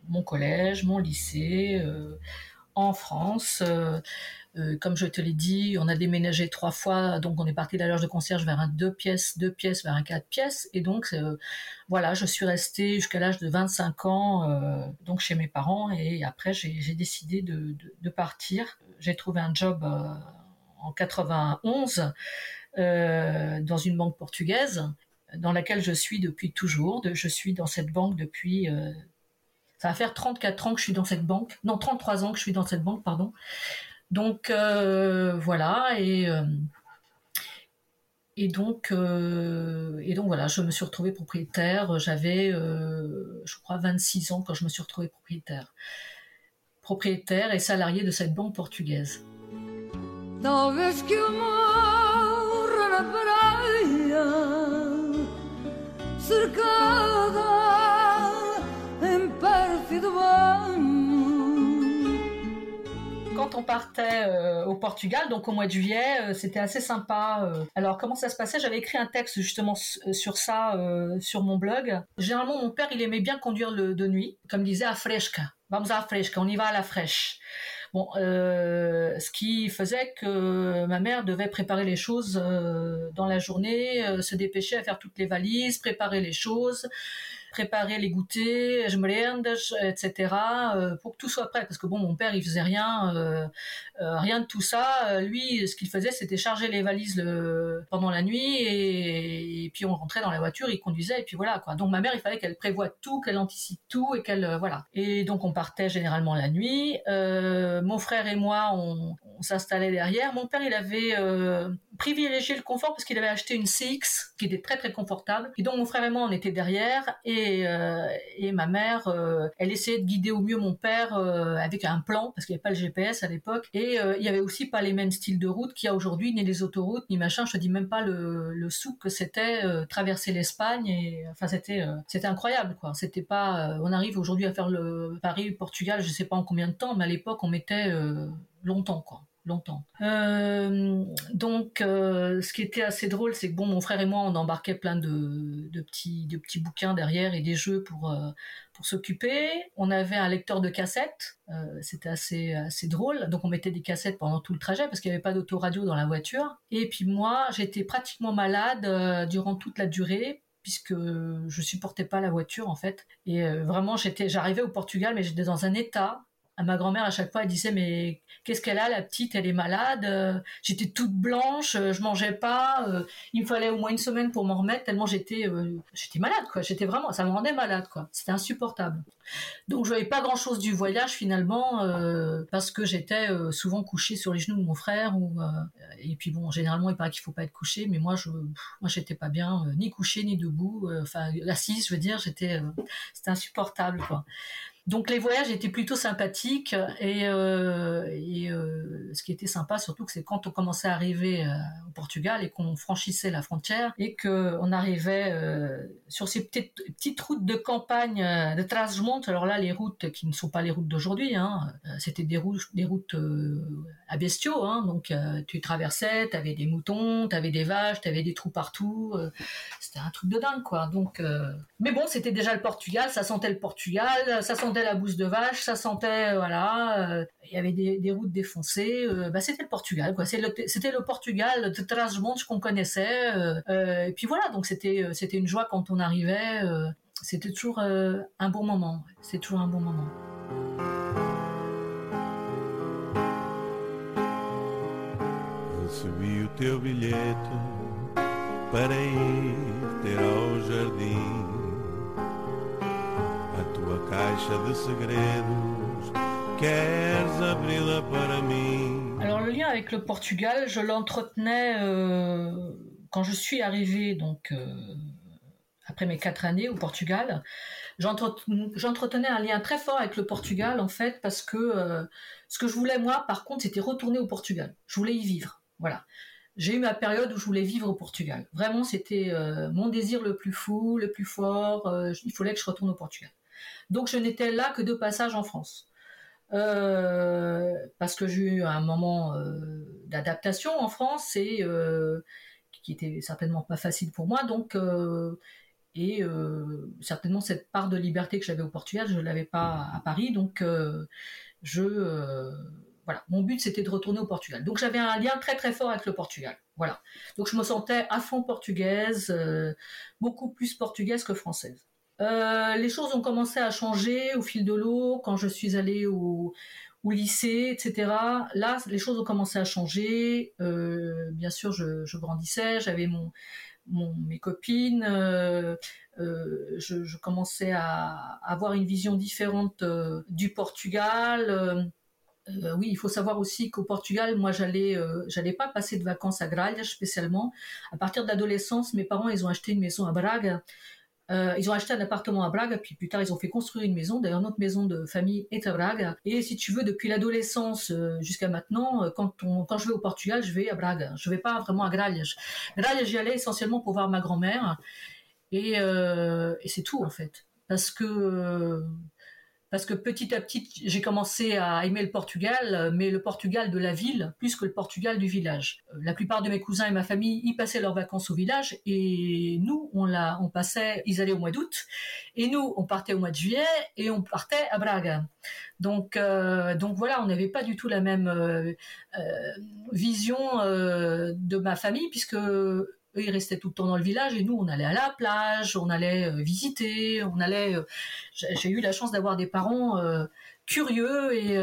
mon collège, mon lycée en France. comme je te l'ai dit, on a déménagé trois fois, donc on est parti de la de concierge vers un deux pièces, deux pièces vers un quatre pièces, et donc voilà, je suis restée jusqu'à l'âge de 25 ans, donc chez mes parents, et après j'ai décidé de, partir. J'ai trouvé un job en 91 euh, dans une banque portugaise dans laquelle je suis depuis toujours. Je suis dans cette banque depuis... Euh, ça va faire 34 ans que je suis dans cette banque. Non, 33 ans que je suis dans cette banque, pardon. Donc euh, voilà, et, et, donc, et donc voilà, je me suis retrouvée propriétaire. J'avais, je crois, 26 ans quand je me suis retrouvée propriétaire. Propriétaire et salarié de cette banque portugaise. Quand on partait euh, au Portugal, donc au mois de juillet, euh, c'était assez sympa. Euh. Alors comment ça se passait? J'avais écrit un texte justement sur ça sur mon blog. Généralement, mon père, il aimait bien conduire de nuit, comme disait à fresca. Vamos à fresca, on y va à la fraîche. Bon, euh, ce qui faisait que ma mère devait préparer les choses euh, dans la journée, euh, se dépêcher à faire toutes les valises, préparer les choses préparer les goûters, je me etc. Euh, pour que tout soit prêt. Parce que bon, mon père, il faisait rien, euh, euh, rien de tout ça. Lui, ce qu'il faisait, c'était charger les valises le, pendant la nuit et, puis on rentrait dans la voiture, il conduisait et puis voilà quoi. Donc ma mère, il fallait qu'elle prévoie tout, qu'elle anticipe tout et qu'elle voilà. Et donc on partait généralement la nuit. mon frère et moi, on, s'installait derrière. Mon père, il avait privilégié le confort parce qu'il avait acheté une CX qui était très très confortable. Et donc mon frère et moi on était derrière et euh, ma mère euh, elle essayait de guider au mieux mon père euh, avec un plan parce qu'il n'y avait pas le GPS à l'époque et il y avait aussi pas les mêmes styles de route qu'il y a aujourd'hui ni les autoroutes ni machin. Je te dis même pas le le souk que c'était traverser l'Espagne et enfin c'était c'était incroyable quoi. C'était pas on arrive aujourd'hui à faire le Paris Portugal je sais pas en combien de temps mais à l'époque on mettait longtemps quoi longtemps. Euh, donc, euh, ce qui était assez drôle, c'est que bon, mon frère et moi, on embarquait plein de, petits, de petits bouquins derrière et des jeux pour euh, pour s'occuper. On avait un lecteur de cassettes, c'était assez assez drôle. Donc, on mettait des cassettes pendant tout le trajet parce qu'il n'y avait pas d'autoradio dans la voiture. Et puis moi, j'étais pratiquement malade durant toute la durée puisque je supportais pas la voiture en fait et vraiment j'étais j'arrivais au Portugal mais j'étais dans un état ma grand-mère à chaque fois elle disait mais qu'est-ce qu'elle a la petite? Elle est malade euh, j'étais toute blanche euh, je mangeais pas euh, il me fallait au moins une semaine pour m'en remettre tellement j'étais j'étais malade quoi. J'étais vraiment ça me rendait malade quoi. C'était insupportable. Donc je voyais pas grand chose du voyage finalement parce que j'étais souvent couchée sur les genoux de mon frère et puis bon généralement il paraît qu'il faut pas être couché mais moi je moi j'étais pas bien ni couchée ni debout enfin assise je veux dire j'étais c'était insupportable quoi donc les voyages étaient plutôt sympathiques et, euh, euh, ce qui était sympa surtout que c'est quand on commençait à arriver euh, au Portugal et qu'on franchissait la frontière et que on arrivait sur ces petites, petites routes de campagne de Trasmonte. Alors là les routes qui ne sont pas les routes d'aujourd'hui, hein, c'était des routes des routes à bestiaux. Hein, donc tu traversais, tu avais des moutons, tu avais des vaches, tu avais des trous partout. c'était un truc de dingue quoi. Donc mais bon c'était déjà le Portugal, ça sentait le Portugal, ça sentait la bouse de vache, ça sentait, euh, voilà, euh, il y avait des, routes défoncées. Euh, bah, c'était le Portugal, quoi. C'était le, Portugal de Trás-Montes qu'on connaissait. et puis voilà, donc c'était une joie quand on arrivait. c'était toujours un bon moment. C'est toujours un bon moment. Recebi o teu bilhete para ir ter ao. Alors le lien avec le Portugal, je l'entretenais euh, quand je suis arrivée donc euh, après mes quatre années au Portugal. J'entretenais un lien très fort avec le Portugal en fait parce que euh, ce que je voulais moi par contre c'était retourner au Portugal. Je voulais y vivre. Voilà j'ai eu ma période où je voulais vivre au Portugal. Vraiment, c'était mon désir le plus fou, le plus fort. il fallait que je retourne au Portugal. Donc je n'étais là que de passage en France. Euh, parce que j'ai eu un moment euh, d'adaptation en France et euh, qui était certainement pas facile pour moi. Donc et certainement cette part de liberté que j'avais au Portugal, je l'avais pas à Paris. Donc je voilà, mon but c'était de retourner au Portugal. Donc j'avais un lien très très fort avec le Portugal. Voilà. Donc je me sentais à fond portugaise, beaucoup plus portugaise que française. Euh, les choses ont commencé à changer au fil de l'eau quand je suis allée au, lycée, etc. Là, les choses ont commencé à changer. Euh, bien sûr, je, grandissais, j'avais mon, mes copines, euh, je, commençais à, avoir une vision différente du Portugal. oui, il faut savoir aussi qu'au Portugal, moi, j'allais, j'allais pas passer de vacances à Gralhas spécialement. À partir de l'adolescence, mes parents, ils ont acheté une maison à Braga euh, ils ont acheté un appartement à Braga, puis plus tard ils ont fait construire une maison. D'ailleurs, notre maison de famille est à Braga. Et si tu veux, depuis l'adolescence euh, jusqu'à maintenant, euh, quand, on, quand je vais au Portugal, je vais à Braga. Je vais pas vraiment à Gralhas. Gralhas, j'y allais essentiellement pour voir ma grand-mère. Et c'est tout en fait. Parce que parce que petit à petit, j'ai commencé à aimer le Portugal, mais le Portugal de la ville plus que le Portugal du village. Euh, la plupart de mes cousins et ma famille y passaient leurs vacances au village, et nous, on la, on passait, ils allaient au mois d'août, et nous, on partait au mois de juillet, et on partait à Braga. Donc, euh, donc voilà, on n'avait pas du tout la même euh, vision de ma famille, puisque eux, ils restaient tout le temps dans le village et nous, on allait à la plage, on allait euh, visiter, on allait. Euh, j'ai eu la chance d'avoir des parents euh, curieux et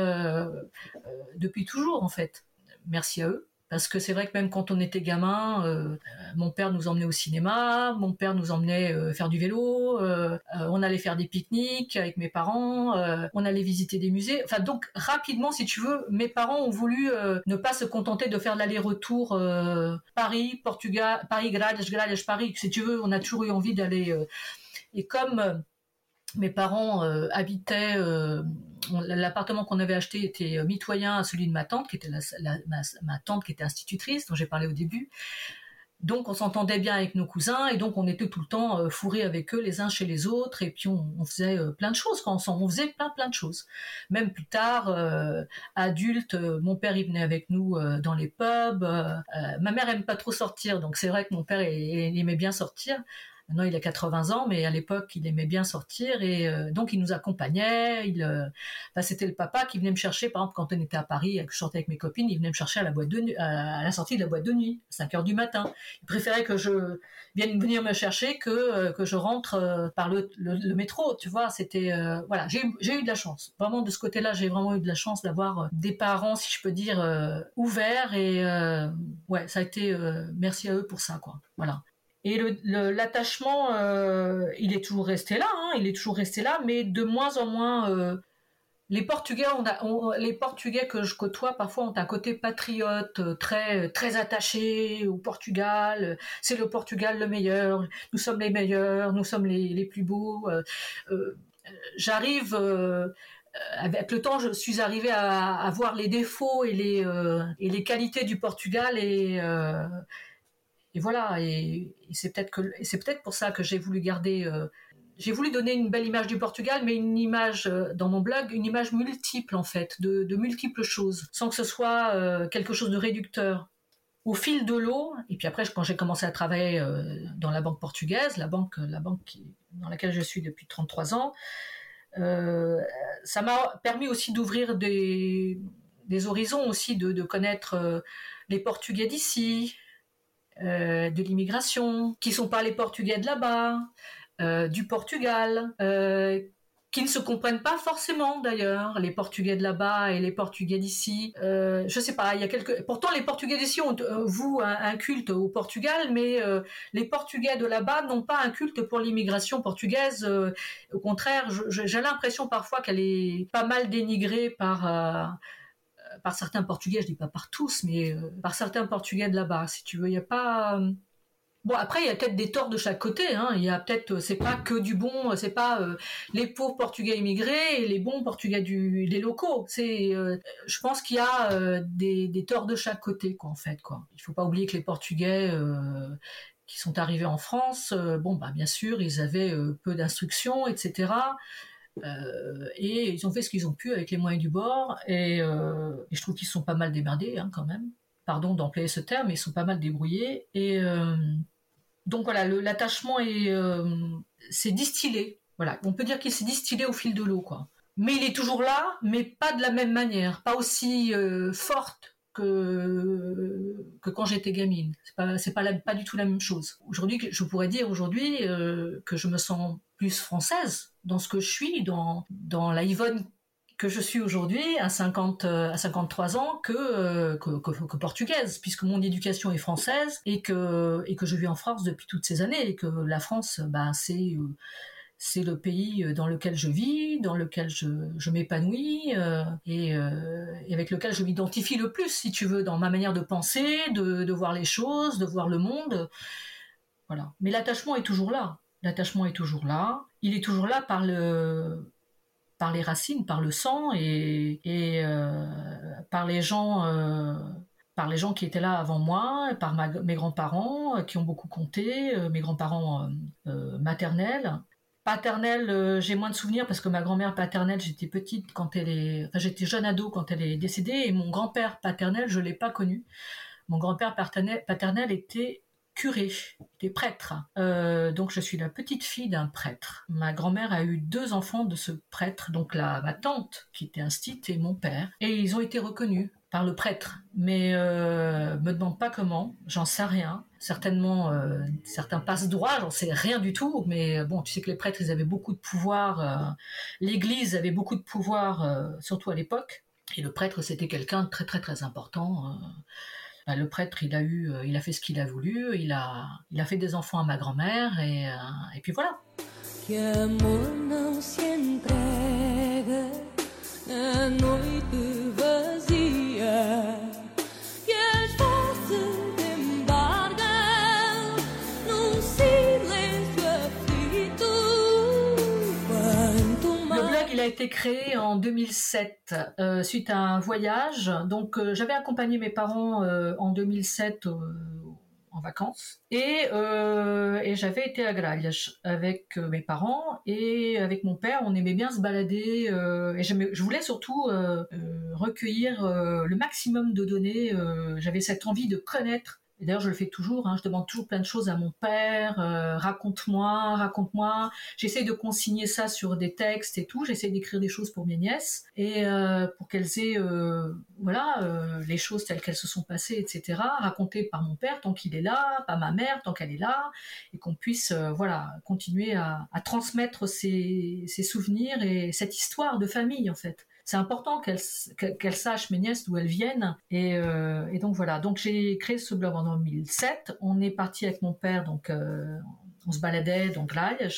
depuis toujours en fait. Merci à eux parce que c'est vrai que même quand on était gamin, euh, mon père nous emmenait au cinéma, mon père nous emmenait euh, faire du vélo, euh, on allait faire des pique-niques avec mes parents, on allait visiter des musées. Enfin donc rapidement, si tu veux, mes parents ont voulu ne pas se contenter de faire l'aller-retour Paris, Portugal, Paris, Grades, Grades, Paris. Si tu veux, on a toujours eu envie d'aller. et comme mes parents habitaient l'appartement qu'on avait acheté était euh, mitoyen à celui de ma tante, qui était ma, tante qui était institutrice, dont j'ai parlé au début. Donc on s'entendait bien avec nos cousins et donc on était tout le temps euh, fourrés avec eux les uns chez les autres et puis on, faisait euh, plein de choses quand on, faisait plein plein de choses. Même plus tard, adulte, mon père il venait avec nous dans les pubs. ma mère aime pas trop sortir donc c'est vrai que mon père aimait bien sortir. Maintenant, il a 80 ans, mais à l'époque, il aimait bien sortir et euh, donc il nous accompagnait. Il, euh, c'était le papa qui venait me chercher, par exemple, quand on était à Paris, que je sortais avec mes copines, il venait me chercher à la de à la sortie de la boîte de nuit, 5 heures du matin. Il préférait que je vienne venir me chercher que euh, que je rentre par le, le, métro. Tu vois, c'était voilà, j'ai j'ai eu de la chance. Vraiment de ce côté-là, j'ai vraiment eu de la chance d'avoir des parents, si je peux dire, ouverts et ouais, ça a été merci à eux pour ça, quoi. Voilà. Et l'attachement, euh, il est toujours resté là, hein, il est toujours resté là, mais de moins en moins. Euh, les Portugais, les Portugais que je côtoie parfois ont un côté patriote, euh, très très attaché au Portugal. C'est le Portugal le meilleur. Nous sommes les meilleurs. Nous sommes les, les plus beaux. J'arrive avec le temps, je suis arrivée à, à voir les défauts et les et les qualités du Portugal et et voilà, et, c'est peut-être pour ça que j'ai voulu garder, euh, j'ai voulu donner une belle image du Portugal, mais une image euh, dans mon blog, une image multiple en fait, de, multiples choses, sans que ce soit euh, quelque chose de réducteur. Au fil de l'eau, et puis après quand j'ai commencé à travailler dans la banque portugaise, la banque, dans laquelle je suis depuis 33 ans, ça m'a permis aussi d'ouvrir des, horizons aussi, de connaître les Portugais d'ici, euh, de l'immigration, qui sont pas les Portugais de là-bas, euh, du Portugal, euh, qui ne se comprennent pas forcément d'ailleurs, les Portugais de là-bas et les Portugais d'ici. Euh, je sais pas, il y a quelques. Pourtant, les Portugais d'ici ont vous un, culte au Portugal, mais les Portugais de là-bas n'ont pas un culte pour l'immigration portugaise. au contraire, j'ai l'impression parfois qu'elle est pas mal dénigrée par par certains Portugais, je dis pas par tous, mais euh, par certains Portugais de là-bas, si tu veux. Il a pas. Euh, bon après il y a peut-être des torts de chaque côté. Hein. Il y a peut-être c'est pas que du bon, c'est pas euh, les pauvres Portugais immigrés et les bons Portugais du des locaux. C'est je pense qu'il y a des, des torts de chaque côté quoi en fait quoi. Il faut pas oublier que les Portugais qui sont arrivés en France, bon bah bien sûr ils avaient peu d'instruction etc. Euh, et ils ont fait ce qu'ils ont pu avec les moyens du bord. Et, euh, je trouve qu'ils sont pas mal démerdés hein, quand même. Pardon d'employer ce terme, mais ils sont pas mal débrouillés. Et euh, donc voilà, l'attachement est c'est distillé. Voilà, on peut dire qu'il s'est distillé au fil de l'eau, quoi. Mais il est toujours là, mais pas de la même manière, pas aussi forte que quand j'étais gamine. C'est pas c'est pas pas du tout la même chose. Aujourd'hui, je pourrais dire aujourd'hui que je me sens plus française dans ce que je suis, dans, dans la Yvonne que je suis aujourd'hui à 50 à 53 ans que, que, que, portugaise puisque mon éducation est française et que et que je vis en France depuis toutes ces années et que la France bah c'est c'est le pays dans lequel je vis, dans lequel je, m'épanouis euh, et, euh, et, avec lequel je m'identifie le plus, si tu veux, dans ma manière de penser, de, voir les choses, de voir le monde. Voilà. Mais l'attachement est toujours là l'attachement est toujours là. Il est toujours là par le par les racines, par le sang et, euh, par les gens euh, par les gens qui étaient là avant moi, par mes grands-parents euh, qui ont beaucoup compté, mes grands-parents maternels. Paternelle, j'ai moins de souvenirs parce que ma grand-mère paternelle, j'étais petite quand elle est, enfin j'étais jeune ado quand elle est décédée et mon grand-père paternel, je l'ai pas connu. Mon grand-père paternel était curé, des prêtres. Euh, donc je suis la petite fille d'un prêtre. Ma grand-mère a eu deux enfants de ce prêtre, donc la, ma tante qui était instite et mon père. Et ils ont été reconnus par le prêtre. Mais euh, me demande pas comment, j'en sais rien. Certainement, euh, certains passent droit, j'en sais rien du tout. Mais bon, tu sais que les prêtres, ils avaient beaucoup de pouvoir. Euh, L'Église avait beaucoup de pouvoir, surtout à l'époque. Et le prêtre, c'était quelqu'un de très très très important bah, le prêtre, il a eu, il a fait ce qu'il a voulu, il a, il a fait des enfants à ma grand-mère et, et puis voilà. Été créé en 2007 euh, suite à un voyage. Donc euh, j'avais accompagné mes parents euh, en 2007 en vacances et, j'avais été à Gralles avec mes parents et avec mon père. On aimait bien se balader et je voulais surtout recueillir le maximum de données. j'avais cette envie de connaître d'ailleurs, je le fais toujours. Hein, je demande toujours plein de choses à mon père. Euh, raconte-moi, raconte-moi. J'essaie de consigner ça sur des textes et tout. J'essaie d'écrire des choses pour mes nièces et euh, pour qu'elles aient, euh, voilà, les choses telles qu'elles se sont passées, etc. Racontées par mon père tant qu'il est là, pas ma mère tant qu'elle est là, et qu'on puisse, voilà, continuer à, transmettre ces, ces souvenirs et cette histoire de famille en fait c'est important qu'elle sachent mes nièces d'où elles viennent. Euh, et, donc voilà. Donc j'ai créé ce blog en 2007. On est parti avec mon père, donc euh, on se baladait donc là, et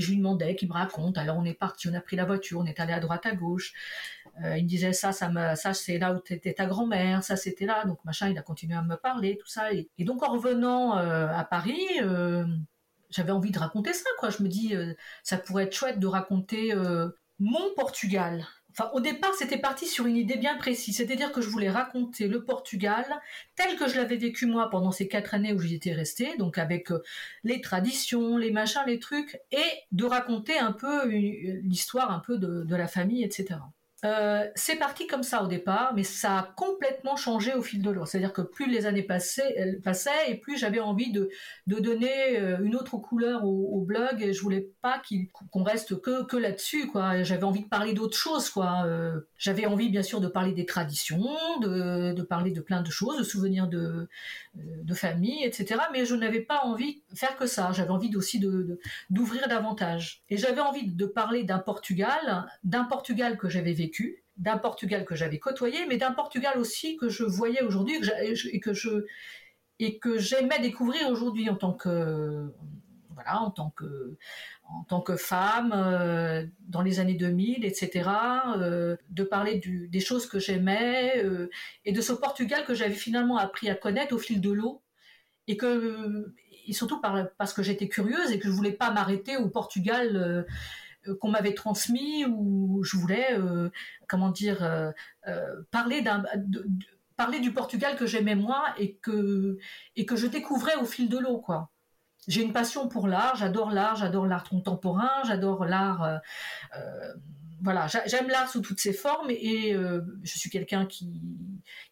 je lui demandais qu'il me raconte. Alors on est parti, on a pris la voiture, on est allé à droite à gauche. Euh, il me disait ça, ça ça c'est là où était ta grand-mère, ça c'était là. Donc machin, il a continué à me parler, tout ça. Et, donc en revenant à Paris j'avais envie de raconter ça, quoi. Je me dis, ça pourrait être chouette de raconter mon Portugal, au départ, c'était parti sur une idée bien précise, c'est-à-dire que je voulais raconter le Portugal tel que je l'avais vécu moi pendant ces quatre années où j'y étais restée, donc avec euh, les traditions, les machins, les trucs, et de raconter un peu l'histoire un peu de la famille, etc. Euh, c'est parti comme ça au départ, mais ça a complètement changé au fil de l'eau. C'est-à-dire que plus les années passaient, passaient et plus j'avais envie de, donner euh, une autre couleur au, blog. Et je voulais pas qu'on reste que, là-dessus. J'avais envie de parler d'autres choses. Euh, j'avais envie, bien sûr, de parler des traditions, de, parler de plein de choses, de souvenirs de, famille, etc. Mais je n'avais pas envie de faire que ça. J'avais envie aussi d'ouvrir davantage. Et j'avais envie de parler d'un Portugal, d'un Portugal que j'avais vécu d'un Portugal que j'avais côtoyé, mais d'un Portugal aussi que je voyais aujourd'hui et que je et que j'aimais découvrir aujourd'hui en tant que voilà en tant que en tant que femme euh, dans les années 2000 etc euh, de parler des choses que j'aimais euh, et de ce Portugal que j'avais finalement appris à connaître au fil de l'eau et que et surtout parce que j'étais curieuse et que je voulais pas m'arrêter au Portugal qu'on m'avait transmis où je voulais, euh, comment dire, euh, parler d'un parler du Portugal que j'aimais moi et que et que je découvrais au fil de l'eau quoi. J'ai une passion pour l'art, j'adore l'art, j'adore l'art contemporain, j'adore l'art voilà, j'aime l'art sous toutes ses formes et je suis quelqu'un qui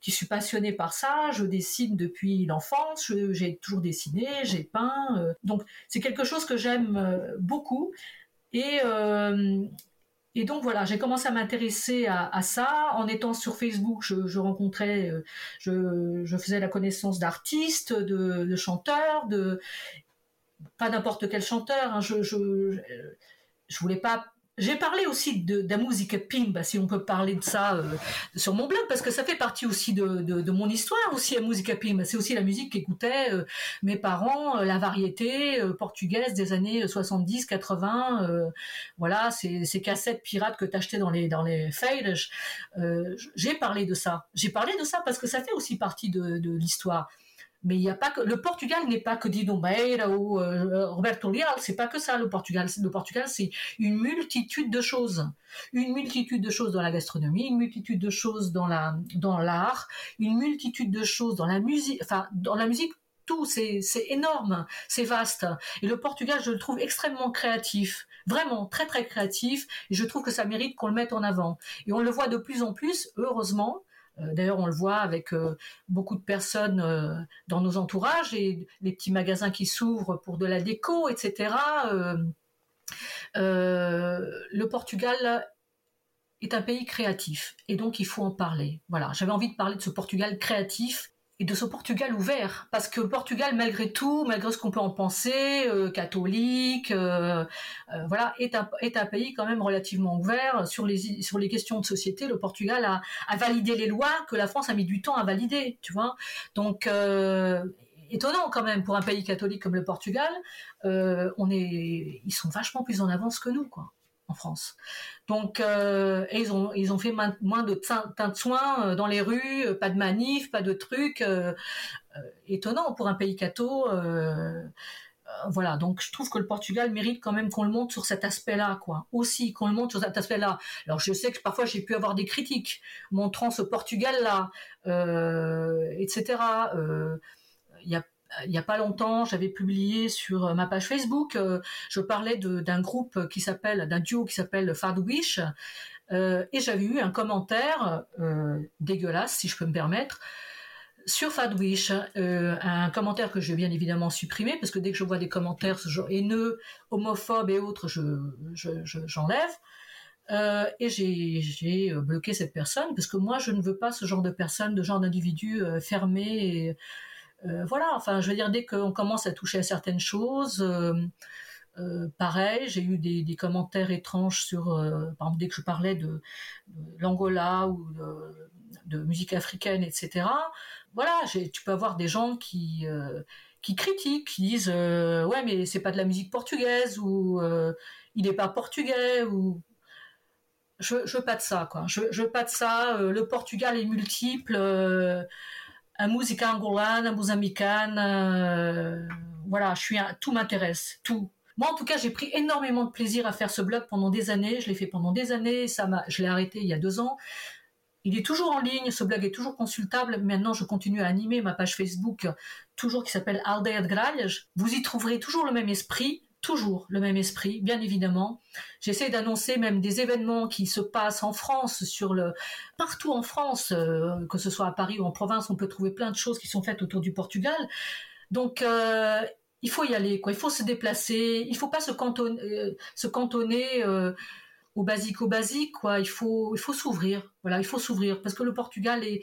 qui suis passionné par ça. Je dessine depuis l'enfance, j'ai toujours dessiné, j'ai peint, donc c'est quelque chose que j'aime beaucoup. Et, euh, et donc voilà, j'ai commencé à m'intéresser à, ça. En étant sur Facebook, je, rencontrais, euh, je, faisais la connaissance d'artistes, de, chanteurs, de pas n'importe quel chanteur. Hein. je, je, je voulais pas j'ai parlé aussi de, la musique pimba, si on peut parler de ça euh, sur mon blog, parce que ça fait partie aussi de, de, mon histoire, aussi la musique pimba. C'est aussi la musique qu'écoutaient euh, mes parents, euh, la variété portugaise des années 70, 80. voilà, ces, ces cassettes pirates que t'achetais dans les dans les j'ai parlé de ça. J'ai parlé de ça parce que ça fait aussi partie de, de l'histoire. Mais il n'y a pas que le Portugal n'est pas que Dino Meira ou euh, Roberto Leal, c'est pas que ça le Portugal. Le Portugal, c'est une multitude de choses, une multitude de choses dans la gastronomie, une multitude de choses dans la dans l'art, une multitude de choses dans la musique. Enfin, dans la musique, tout, c'est énorme, c'est vaste. Et le Portugal, je le trouve extrêmement créatif, vraiment très très créatif. Et je trouve que ça mérite qu'on le mette en avant. Et on le voit de plus en plus, heureusement. Euh, d'ailleurs, on le voit avec euh, beaucoup de personnes euh, dans nos entourages et les petits magasins qui s'ouvrent pour de la déco, etc. le Portugal est un pays créatif et donc il faut en parler. Voilà, j'avais envie de parler de ce Portugal créatif et de ce Portugal ouvert, parce que Portugal, malgré tout, malgré ce qu'on peut en penser, euh, catholique, euh, euh, voilà, est un, est un pays quand même relativement ouvert sur les sur les questions de société. Le Portugal a, a validé les lois que la France a mis du temps à valider, tu vois. Donc étonnant quand même pour un pays catholique comme le Portugal. on est, ils sont vachement plus en avance que nous, quoi France. Donc, euh, ils ont ils ont fait moins de teint de soins euh, dans les rues, euh, pas de manifs, pas de trucs. étonnant pour un pays catho. voilà, donc je trouve que le Portugal mérite quand même qu'on le montre sur cet aspect-là, quoi. Aussi qu'on le montre sur cet aspect-là. Alors je sais que parfois j'ai pu avoir des critiques montrant ce Portugal-là, etc. Il y a il n'y a pas longtemps, j'avais publié sur ma page Facebook, euh, je parlais d'un groupe qui s'appelle, d'un duo qui s'appelle Fadwish, euh, et j'avais eu un commentaire euh, dégueulasse, si je peux me permettre, sur Fadwish, euh, un commentaire que je vais bien évidemment supprimer, parce que dès que je vois des commentaires haineux, homophobes et autres, je j'enlève. Je, et j'ai bloqué cette personne parce que moi je ne veux pas ce genre de personne, de genre d'individu fermé euh, voilà, enfin, je veux dire, dès qu'on commence à toucher à certaines choses, euh, euh, pareil, j'ai eu des, commentaires étranges sur, par exemple, dès que je parlais de, l'Angola ou de, musique africaine, etc. Voilà, tu peux avoir des gens qui qui critiquent, qui disent ouais mais c'est pas de la musique portugaise ou il n'est pas portugais ou je, je veux pas de ça quoi. Je, je veux pas de ça. le Portugal est multiple un musique angolane, mozambicaine, euh, voilà, je suis tout m'intéresse, tout. Moi, en tout cas, j'ai pris énormément de plaisir à faire ce blog pendant des années. Je l'ai fait pendant des années. Ça m'a, je l'ai arrêté il y a deux ans. Il est toujours en ligne, ce blog est toujours consultable. Maintenant, je continue à animer ma page Facebook, toujours qui s'appelle Aldeia de. Vous y trouverez toujours le même esprit, toujours le même esprit, bien évidemment. J'essaie d'annoncer même des événements qui se passent en France, sur le partout en France, euh, que ce soit à Paris ou en province, on peut trouver plein de choses qui sont faites autour du Portugal. Donc euh, il faut y aller, quoi. Il faut se déplacer. Il faut pas se cantonner, euh, cantonner au basique, au basique, quoi. Il faut s'ouvrir. Voilà, il faut s'ouvrir parce que le Portugal est,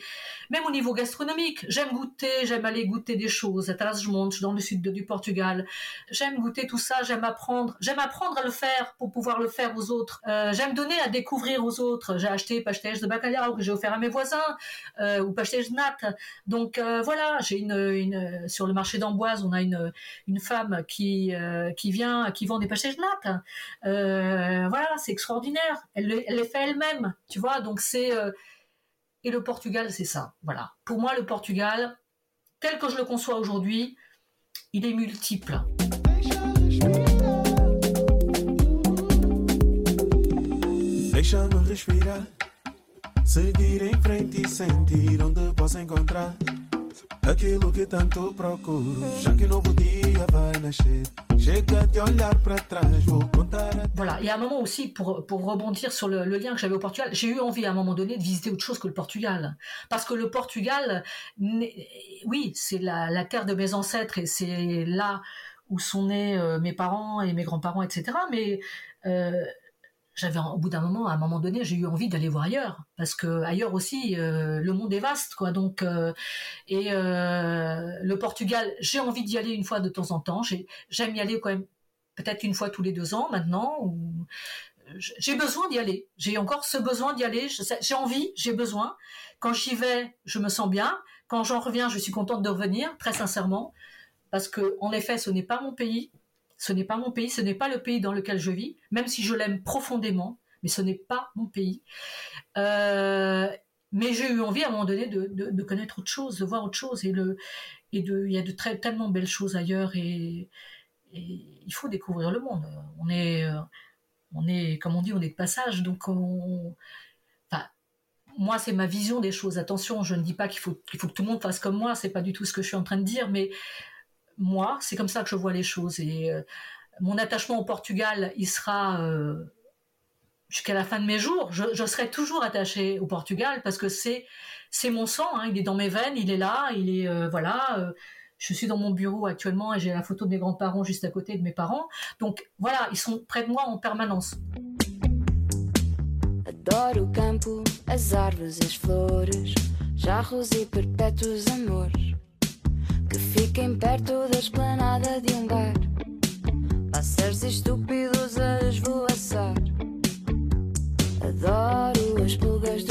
même au niveau gastronomique, j'aime goûter, j'aime aller goûter des choses. À Trás-os-Montes, dans le sud du Portugal, j'aime goûter tout ça, j'aime apprendre, j'aime apprendre à le faire pour pouvoir le faire aux autres. Euh, j'aime donner à découvrir aux autres. J'ai acheté pastéis de bacalhau que j'ai offert à mes voisins euh, ou pastéis de natte. Donc euh, voilà, j'ai une, sur le marché d'Amboise, on a une une femme qui euh, qui vient, qui vend des pastéis de natte. Voilà, c'est extraordinaire. Elle, elle les fait elle-même, tu vois. Donc c'est et le Portugal, c'est ça. Voilà. Pour moi, le Portugal, tel que je le conçois aujourd'hui, il est multiple. Deixa-me respirar, seguir em frente e sentir onde posso encontrar aquilo que tanto. Voilà, et à un moment aussi, pour, pour rebondir sur le, lien que j'avais au Portugal, j'ai eu envie à un moment donné de visiter autre chose que le Portugal. Parce que le Portugal, oui, c'est la, la terre de mes ancêtres et c'est là où sont nés euh, mes parents et mes grands-parents, etc. Mais euh, j'avais au bout d'un moment, à un moment donné, j'ai eu envie d'aller voir ailleurs parce que ailleurs aussi, euh, le monde est vaste, quoi. Donc, euh, et euh, le Portugal, j'ai envie d'y aller une fois de temps en temps. J'aime y aller quand même, peut-être une fois tous les deux ans maintenant. Ou j'ai besoin d'y aller. J'ai encore ce besoin d'y aller. J'ai envie, j'ai besoin. Quand j'y vais, je me sens bien. Quand j'en reviens, je suis contente de revenir, très sincèrement, parce que en effet, ce n'est pas mon pays ce n'est pas mon pays, ce n'est pas le pays dans lequel je vis, même si je l'aime profondément, mais ce n'est pas mon pays. Euh, mais j'ai eu envie à un moment donné de, connaître autre chose, de voir autre chose, et il y a de tellement belles choses ailleurs, et, il faut découvrir le monde. On est, on est, comme on dit, on est de passage, donc moi, c'est ma vision des choses. Attention, je ne dis pas qu'il faut, qu'il faut que tout le monde fasse comme moi. C'est pas du tout ce que je suis en train de dire, mais moi, c'est comme ça que je vois les choses. Et euh, mon attachement au Portugal, il sera euh, jusqu'à la fin de mes jours. Je, serai toujours attachée au Portugal parce que c'est c'est mon sang. Hein. il est dans mes veines, il est là, il est euh, voilà. je suis dans mon bureau actuellement et j'ai la photo de mes grands-parents juste à côté de mes parents. Donc voilà, ils sont près de moi en permanence. Adoro campo, as árvores, as flores. jarros e perpétuos amores que perto um esvoaçar. Adoro as pulgas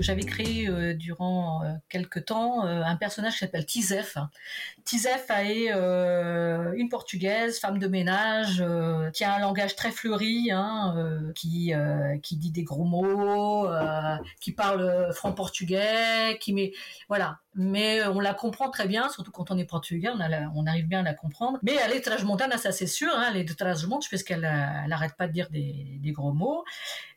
j'avais créé euh, durant euh, quelques temps euh, un personnage qui s'appelle Tizef. Tizef est une portugaise, femme de ménage, qui a un langage très fleuri, hein, qui qui dit des gros mots, qui parle franc portugais, qui met voilà. Mais on la comprend très bien, surtout quand on est portugais, on, arrive bien à la comprendre. Mais elle est transmontane, ça c'est sûr. Hein, elle est de transmonte, puisqu'elle elle arrête pas de dire des, gros mots.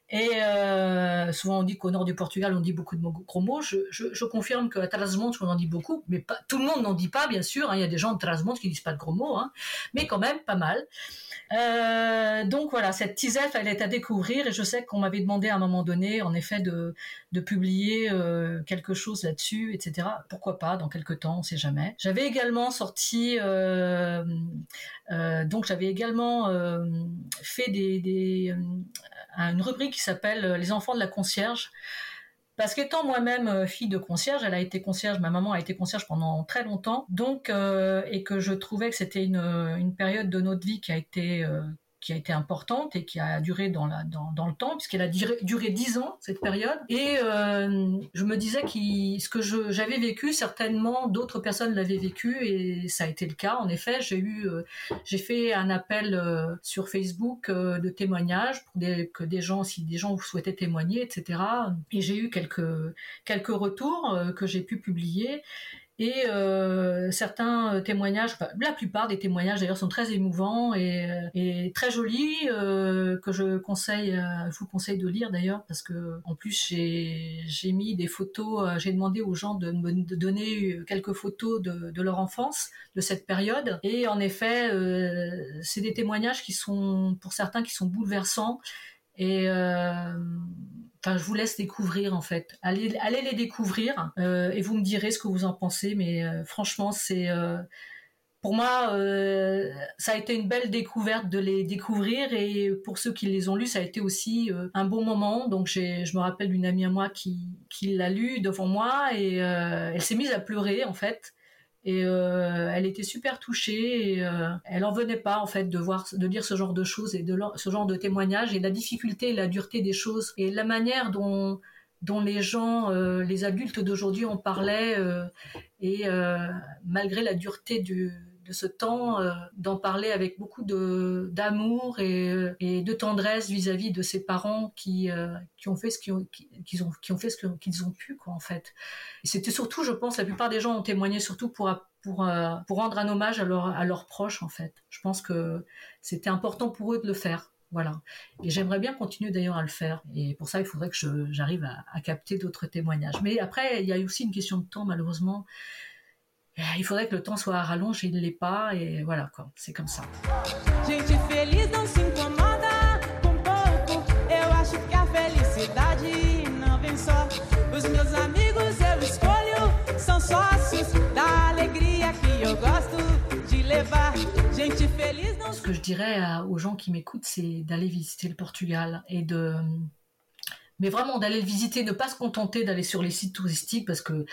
Et euh, souvent on dit qu'au nord du Portugal on dit beaucoup de gros mots. Je, je, je confirme qu'à on en dit beaucoup, mais pas, tout le monde n'en dit pas bien sûr. Hein. Il y a des gens de Trasmonte qui disent pas de gros mots, hein. mais quand même pas mal. Euh, donc voilà, cette tisette elle est à découvrir et je sais qu'on m'avait demandé à un moment donné, en effet, de, publier euh, quelque chose là-dessus, etc. Pourquoi pas dans quelques temps, on sait jamais. J'avais également sorti, euh, euh donc j'avais également fait des, des une rubrique qui s'appelle Les enfants de la concierge. Parce qu'étant moi-même euh, fille de concierge, elle a été concierge, ma maman a été concierge pendant très longtemps, donc euh, et que je trouvais que c'était une, une, période de notre vie qui a été qui a été importante et qui a duré dans, la, dans, dans le temps, puisqu'elle a duré, dix ans, cette période. Et euh, je me disais que ce que j'avais vécu, certainement d'autres personnes l'avaient vécu, et ça a été le cas. En effet, j'ai eu, euh, fait un appel euh, sur Facebook de témoignage pour que des gens, si des gens souhaitaient témoigner, etc. Et j'ai eu quelques, quelques retours que j'ai pu publier. Et euh, certains euh, témoignages, la plupart des témoignages d'ailleurs sont très émouvants et, euh, très jolis, que je conseille, je vous conseille de lire d'ailleurs, parce que en plus j'ai mis des photos, j'ai demandé aux gens de me donner quelques photos de, de, leur enfance, de cette période. Et en effet, c'est des témoignages qui sont, pour certains, qui sont bouleversants. Et Je vous laisse découvrir en fait. Allez, allez les découvrir euh, et vous me direz ce que vous en pensez. Mais euh, franchement, c'est euh, pour moi, ça a été une belle découverte de les découvrir et pour ceux qui les ont lus, ça a été aussi un bon moment. Donc, je me rappelle d'une amie à moi qui, qui l'a lu devant moi et elle s'est mise à pleurer en fait. Et euh, elle était super touchée et euh, elle en venait pas en fait de voir, de lire ce genre de choses et de ce genre de témoignages et la difficulté et la dureté des choses et la manière dont dont les gens, euh, les adultes d'aujourd'hui en parlaient et malgré la dureté du, ce temps, euh, d'en parler avec beaucoup d'amour et, euh, et, de tendresse vis-à-vis de ses parents qui euh, qui ont fait ce qu'ils ont qui, ont qui ont fait ce qu'ils ont pu quoi en fait. C'était surtout, je pense, la plupart des gens ont témoigné surtout pour pour pour rendre un hommage à, leur, à leurs proches en fait. Je pense que c'était important pour eux de le faire. Voilà. Et j'aimerais bien continuer d'ailleurs à le faire. Et pour ça, il faudrait que j'arrive à, à capter d'autres témoignages. Mais après, il y a aussi une question de temps, malheureusement. Eh, il faudrait que le temps soit à rallonge, il ne l'est pas, et voilà quoi, c'est comme ça. Ce que je dirais aux gens qui m'écoutent, c'est d'aller visiter le Portugal et de mais vraiment d'aller le visiter, ne pas se contenter d'aller sur les sites touristiques parce que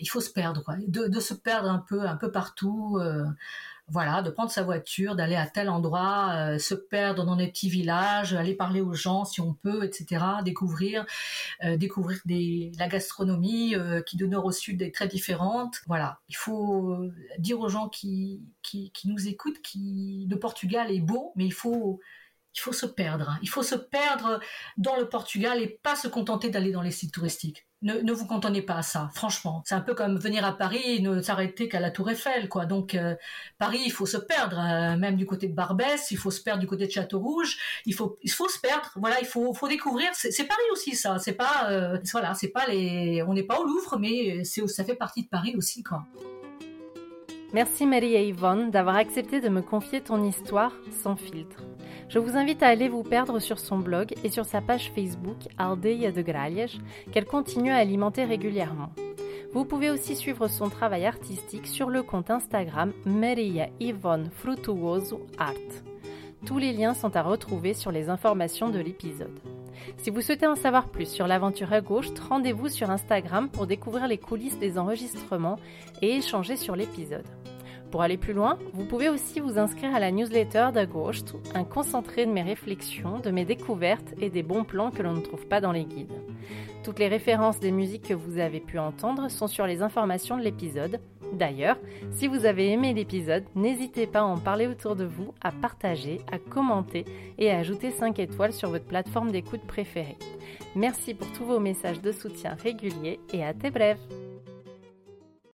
il faut se perdre. De, se perdre un peu, un peu partout. Euh, voilà, de prendre sa voiture, d'aller à tel endroit, euh, se perdre dans des petits villages, aller parler aux gens si on peut, etc. Découvrir, euh, découvrir la gastronomie qui de nord au sud est très différente. Voilà, il faut dire aux gens qui, qui, nous écoutent que le Portugal est beau, mais il faut il faut se perdre. Il faut se perdre dans le Portugal et pas se contenter d'aller dans les sites touristiques. Ne, vous contentez pas à ça, franchement. C'est un peu comme venir à Paris et ne s'arrêter qu'à la Tour Eiffel, quoi. Donc euh, Paris, il faut se perdre, euh, même du côté de Barbès, il faut se perdre du côté de Château Rouge. Il faut, il faut se perdre. Voilà, il faut, faut découvrir. C'est Paris aussi, ça. C'est pas, euh, voilà, c'est pas les, on n'est pas au Louvre, mais ça fait partie de Paris aussi, quoi. Merci Marie et Yvonne d'avoir accepté de me confier ton histoire sans filtre. Je vous invite à aller vous perdre sur son blog et sur sa page Facebook Aldeia de Gralhas qu'elle continue à alimenter régulièrement. Vous pouvez aussi suivre son travail artistique sur le compte Instagram Maria Yvonne Frutuoso Art. Tous les liens sont à retrouver sur les informations de l'épisode. Si vous souhaitez en savoir plus sur l'aventure à gauche, rendez-vous sur Instagram pour découvrir les coulisses des enregistrements et échanger sur l'épisode. Pour aller plus loin, vous pouvez aussi vous inscrire à la newsletter d'Agauche, un concentré de mes réflexions, de mes découvertes et des bons plans que l'on ne trouve pas dans les guides. Toutes les références des musiques que vous avez pu entendre sont sur les informations de l'épisode. D'ailleurs, si vous avez aimé l'épisode, n'hésitez pas à en parler autour de vous, à partager, à commenter et à ajouter 5 étoiles sur votre plateforme d'écoute préférée. Merci pour tous vos messages de soutien réguliers et à tes brèves